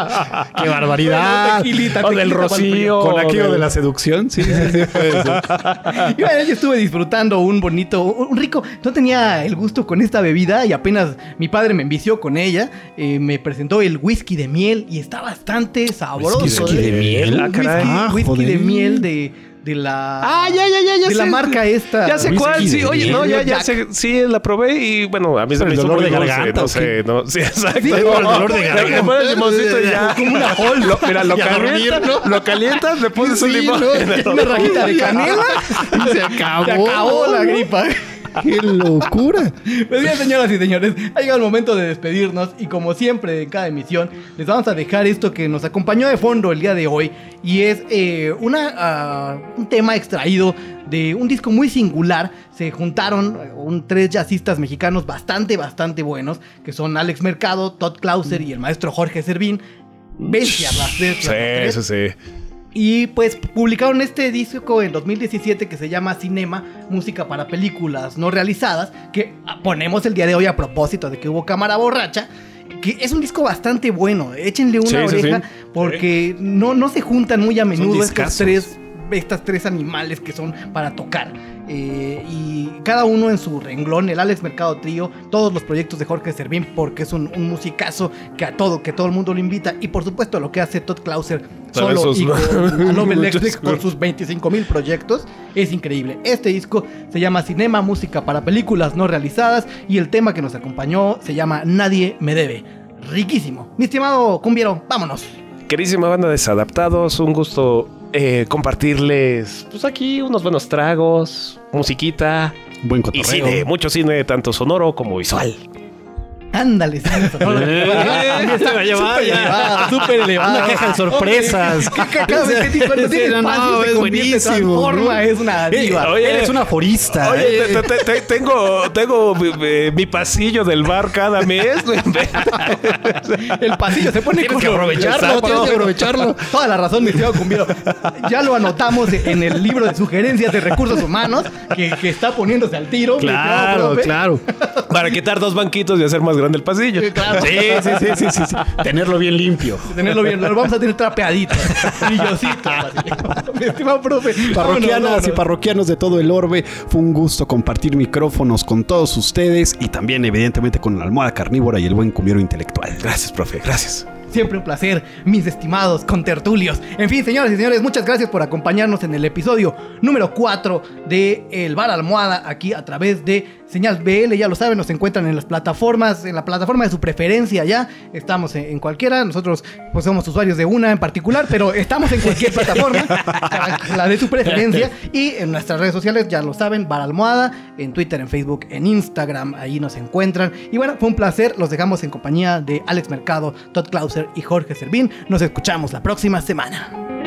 Speaker 4: ¡Qué barbaridad!
Speaker 2: Tequilita,
Speaker 1: O del rocío.
Speaker 4: Con aquello
Speaker 1: del-
Speaker 4: de la seducción, sí, sí, sí,
Speaker 2: bueno, yo estuve disfrutando un bonito, un rico. No tenía el gusto con esta bebida y apenas mi padre me envició con ella. eh, me presentó el whisky de miel y está bastante sabroso.
Speaker 4: ¿Whisky de
Speaker 2: ¿eh?
Speaker 4: miel?
Speaker 1: Ah,
Speaker 2: whisky,
Speaker 4: Ah,
Speaker 2: whisky de miel de, de la.
Speaker 1: Ah, ya, ya, ya, ya
Speaker 2: De la
Speaker 1: sé.
Speaker 2: marca esta.
Speaker 1: Ya sé
Speaker 4: Whisky
Speaker 1: cuál, sí. Oye, no, ya, ya sé. Sí, la probé y bueno, a mí se
Speaker 4: ¿Por
Speaker 1: me hizo
Speaker 4: dolor de garganta
Speaker 1: No sé, no. Sí, exacto.
Speaker 2: Sí,
Speaker 1: No,
Speaker 2: por el
Speaker 4: dolor de garganta.
Speaker 1: Le pones limoncito y ya.
Speaker 2: Como una hol.
Speaker 1: Lo- mira, lo calientas, lo calientas, le pones un limón.
Speaker 2: Una rajita de canela
Speaker 4: Y se acabó.
Speaker 2: Se acabó la gripa.
Speaker 4: ¡Qué locura!
Speaker 2: Pues bien, señoras y señores, ha llegado el momento de despedirnos y como siempre en cada emisión les vamos a dejar esto que nos acompañó de fondo el día de hoy y es eh, una, ah, un tema extraído de un disco muy singular. Se juntaron eh, un, tres jazzistas mexicanos bastante, bastante buenos que son Alex Mercado, Todd Clauser y el maestro Jorge Servín. Bestias las tres.
Speaker 1: Sí, sí, sí.
Speaker 2: Y pues publicaron este disco en 2017 que se llama Cinema, música para películas no realizadas, que ah, ponemos el día de hoy a propósito de que hubo cámara borracha. Que es un disco bastante bueno, échenle una
Speaker 1: Sí,
Speaker 2: oreja
Speaker 1: sí.
Speaker 2: porque no, no se juntan muy a menudo estos tres, estas tres animales que son para tocar. Eh, y cada uno en su renglón, el Alex Mercado Trío, todos los proyectos de Jorge Servín, porque es un, un musicazo que a todo, que todo el mundo lo invita. Y por supuesto lo que hace Todd Clauser solo
Speaker 1: sus-
Speaker 2: y con Electric con sus 25 mil proyectos. Es increíble. Este disco se llama Cinema, música para películas no realizadas. Y el tema que nos acompañó se llama Nadie me debe. Riquísimo. Mi estimado Cumbiero, vámonos.
Speaker 1: Queridísima banda de Desadaptados, un gusto eh, compartirles pues aquí unos buenos tragos, musiquita
Speaker 4: Buen
Speaker 1: y
Speaker 4: cotorreo.
Speaker 1: cine, mucho cine, tanto sonoro como visual.
Speaker 2: Ándale.
Speaker 4: Eh,
Speaker 2: Súper elevado, súper elevado.
Speaker 4: Una caja de sorpresas.
Speaker 2: Vez que cuando
Speaker 4: Sí,
Speaker 2: tiene
Speaker 4: no, no,
Speaker 2: espacio se
Speaker 4: es buenísimo.
Speaker 2: es una diva.
Speaker 1: oye,
Speaker 4: Eres un aforista.
Speaker 1: Oye,
Speaker 4: ¿eh?
Speaker 1: te- te- te- tengo, tengo mi, pasillo del bar cada mes.
Speaker 2: El pasillo se pone
Speaker 4: Tienes
Speaker 2: como
Speaker 4: que aprovecharlo,
Speaker 2: Exacto.
Speaker 4: tienes que aprovecharlo.
Speaker 2: Toda la razón, mi estimado Cumbiero. Ya lo anotamos en el libro de sugerencias de recursos humanos que, que está poniéndose al tiro.
Speaker 4: Claro, claro.
Speaker 1: Para quitar dos banquitos y hacer más grande el pasillo.
Speaker 2: Sí, claro.
Speaker 4: Sí, sí, sí, sí, sí, sí. Tenerlo bien limpio.
Speaker 2: Tenerlo bien, lo vamos a tener trapeadito, brillosito. Mi estimado profe.
Speaker 4: Parroquianas
Speaker 2: vámonos,
Speaker 4: y parroquianos de todo el orbe, fue un gusto compartir micrófonos con todos ustedes y también evidentemente con la almohada carnívora y el buen cumiero intelectual.
Speaker 1: Gracias, profe, gracias.
Speaker 2: Siempre un placer, mis estimados contertulios. En fin, señoras y señores, muchas gracias por acompañarnos en el episodio número 4 de El Bar Almohada, aquí a través de Señal BL. Ya lo saben, nos encuentran en las plataformas, en la plataforma de su preferencia ya. Estamos en, cualquiera. Nosotros pues somos usuarios de una en particular, pero estamos en cualquier plataforma, la de tu preferencia. Y en nuestras redes sociales, ya lo saben, Bar Almohada, en Twitter, en Facebook, en Instagram, ahí nos encuentran. Y bueno, fue un placer. Los dejamos en compañía de Alex Mercado, Todd Clauser y Jorge Servín. Nos escuchamos la próxima semana.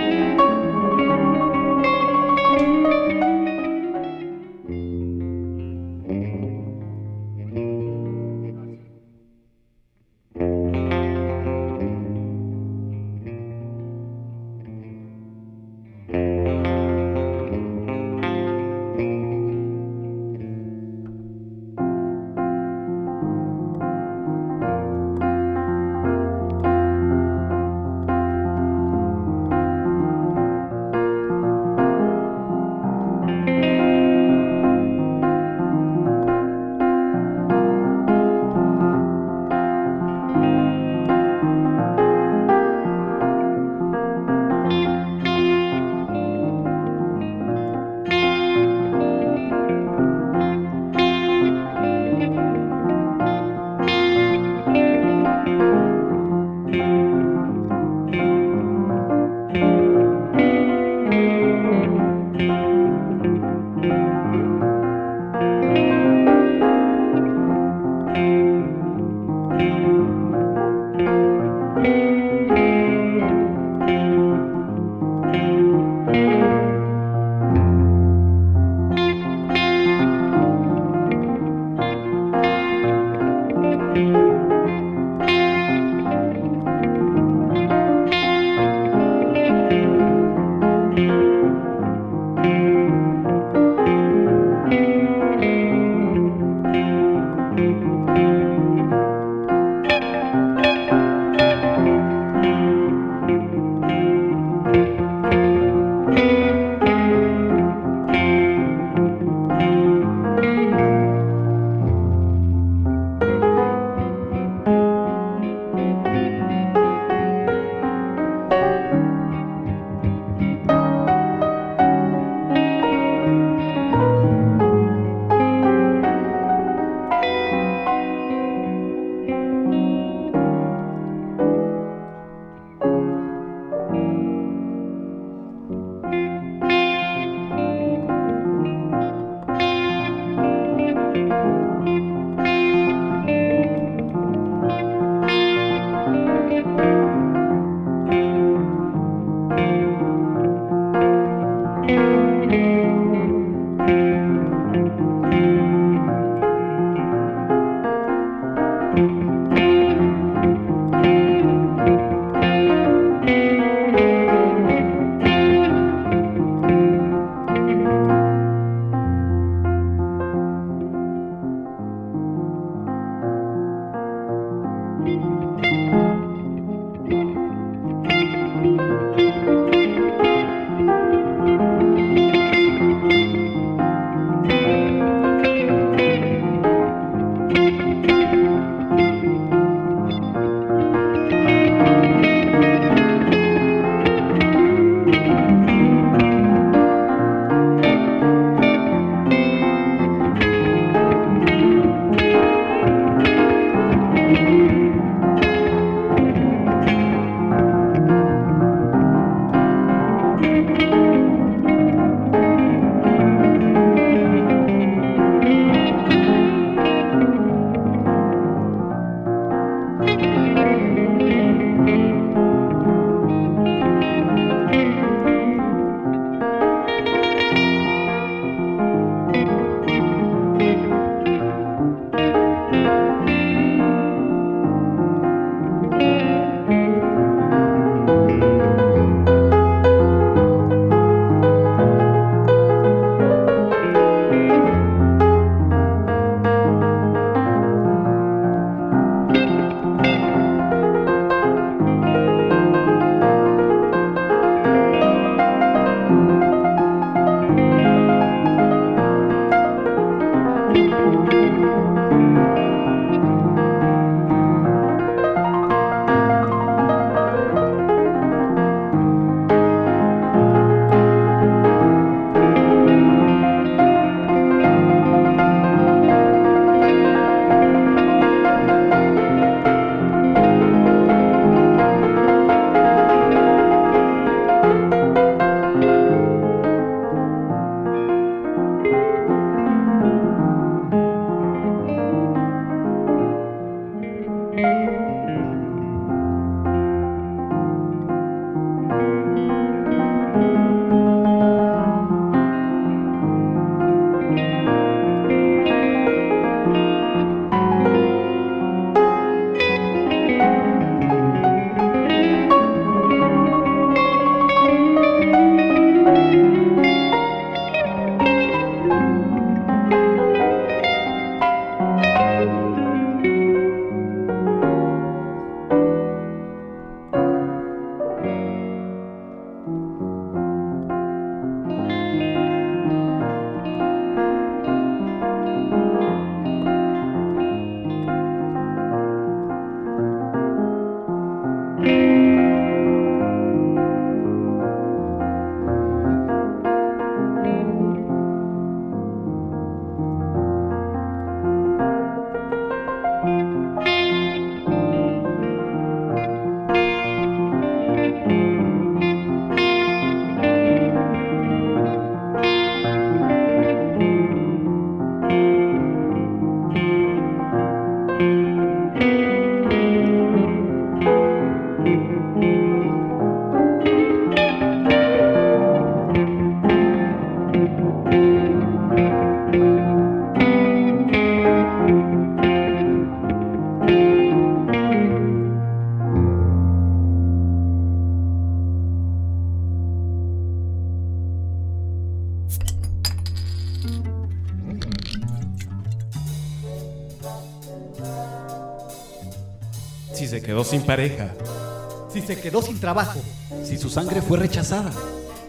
Speaker 2: Trabajo,
Speaker 4: Si su sangre fue rechazada.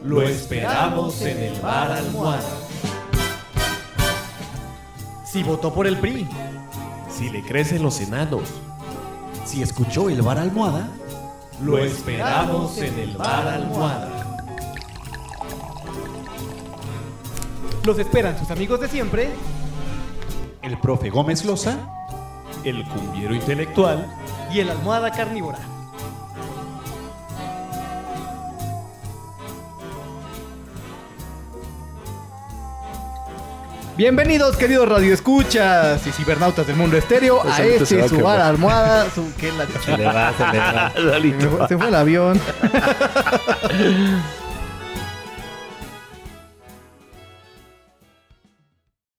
Speaker 1: lo esperamos en el bar almohada.
Speaker 2: si votó por el PRI,
Speaker 1: Si le crecen los enanos,
Speaker 4: Si escuchó el bar almohada.
Speaker 1: lo esperamos en el bar almohada.
Speaker 2: los esperan sus amigos de siempre.
Speaker 4: El profe Gómez Loza.
Speaker 1: El cumbiero intelectual
Speaker 2: y el almohada carnívora. Bienvenidos, queridos radioescuchas y cibernautas del mundo estéreo, a
Speaker 16: Solito se va
Speaker 2: este
Speaker 16: a
Speaker 2: su
Speaker 16: quemar.
Speaker 2: bar almohada. Su, ¿qué la
Speaker 16: Se le va, se le va.
Speaker 2: Se fue- se fue el avión.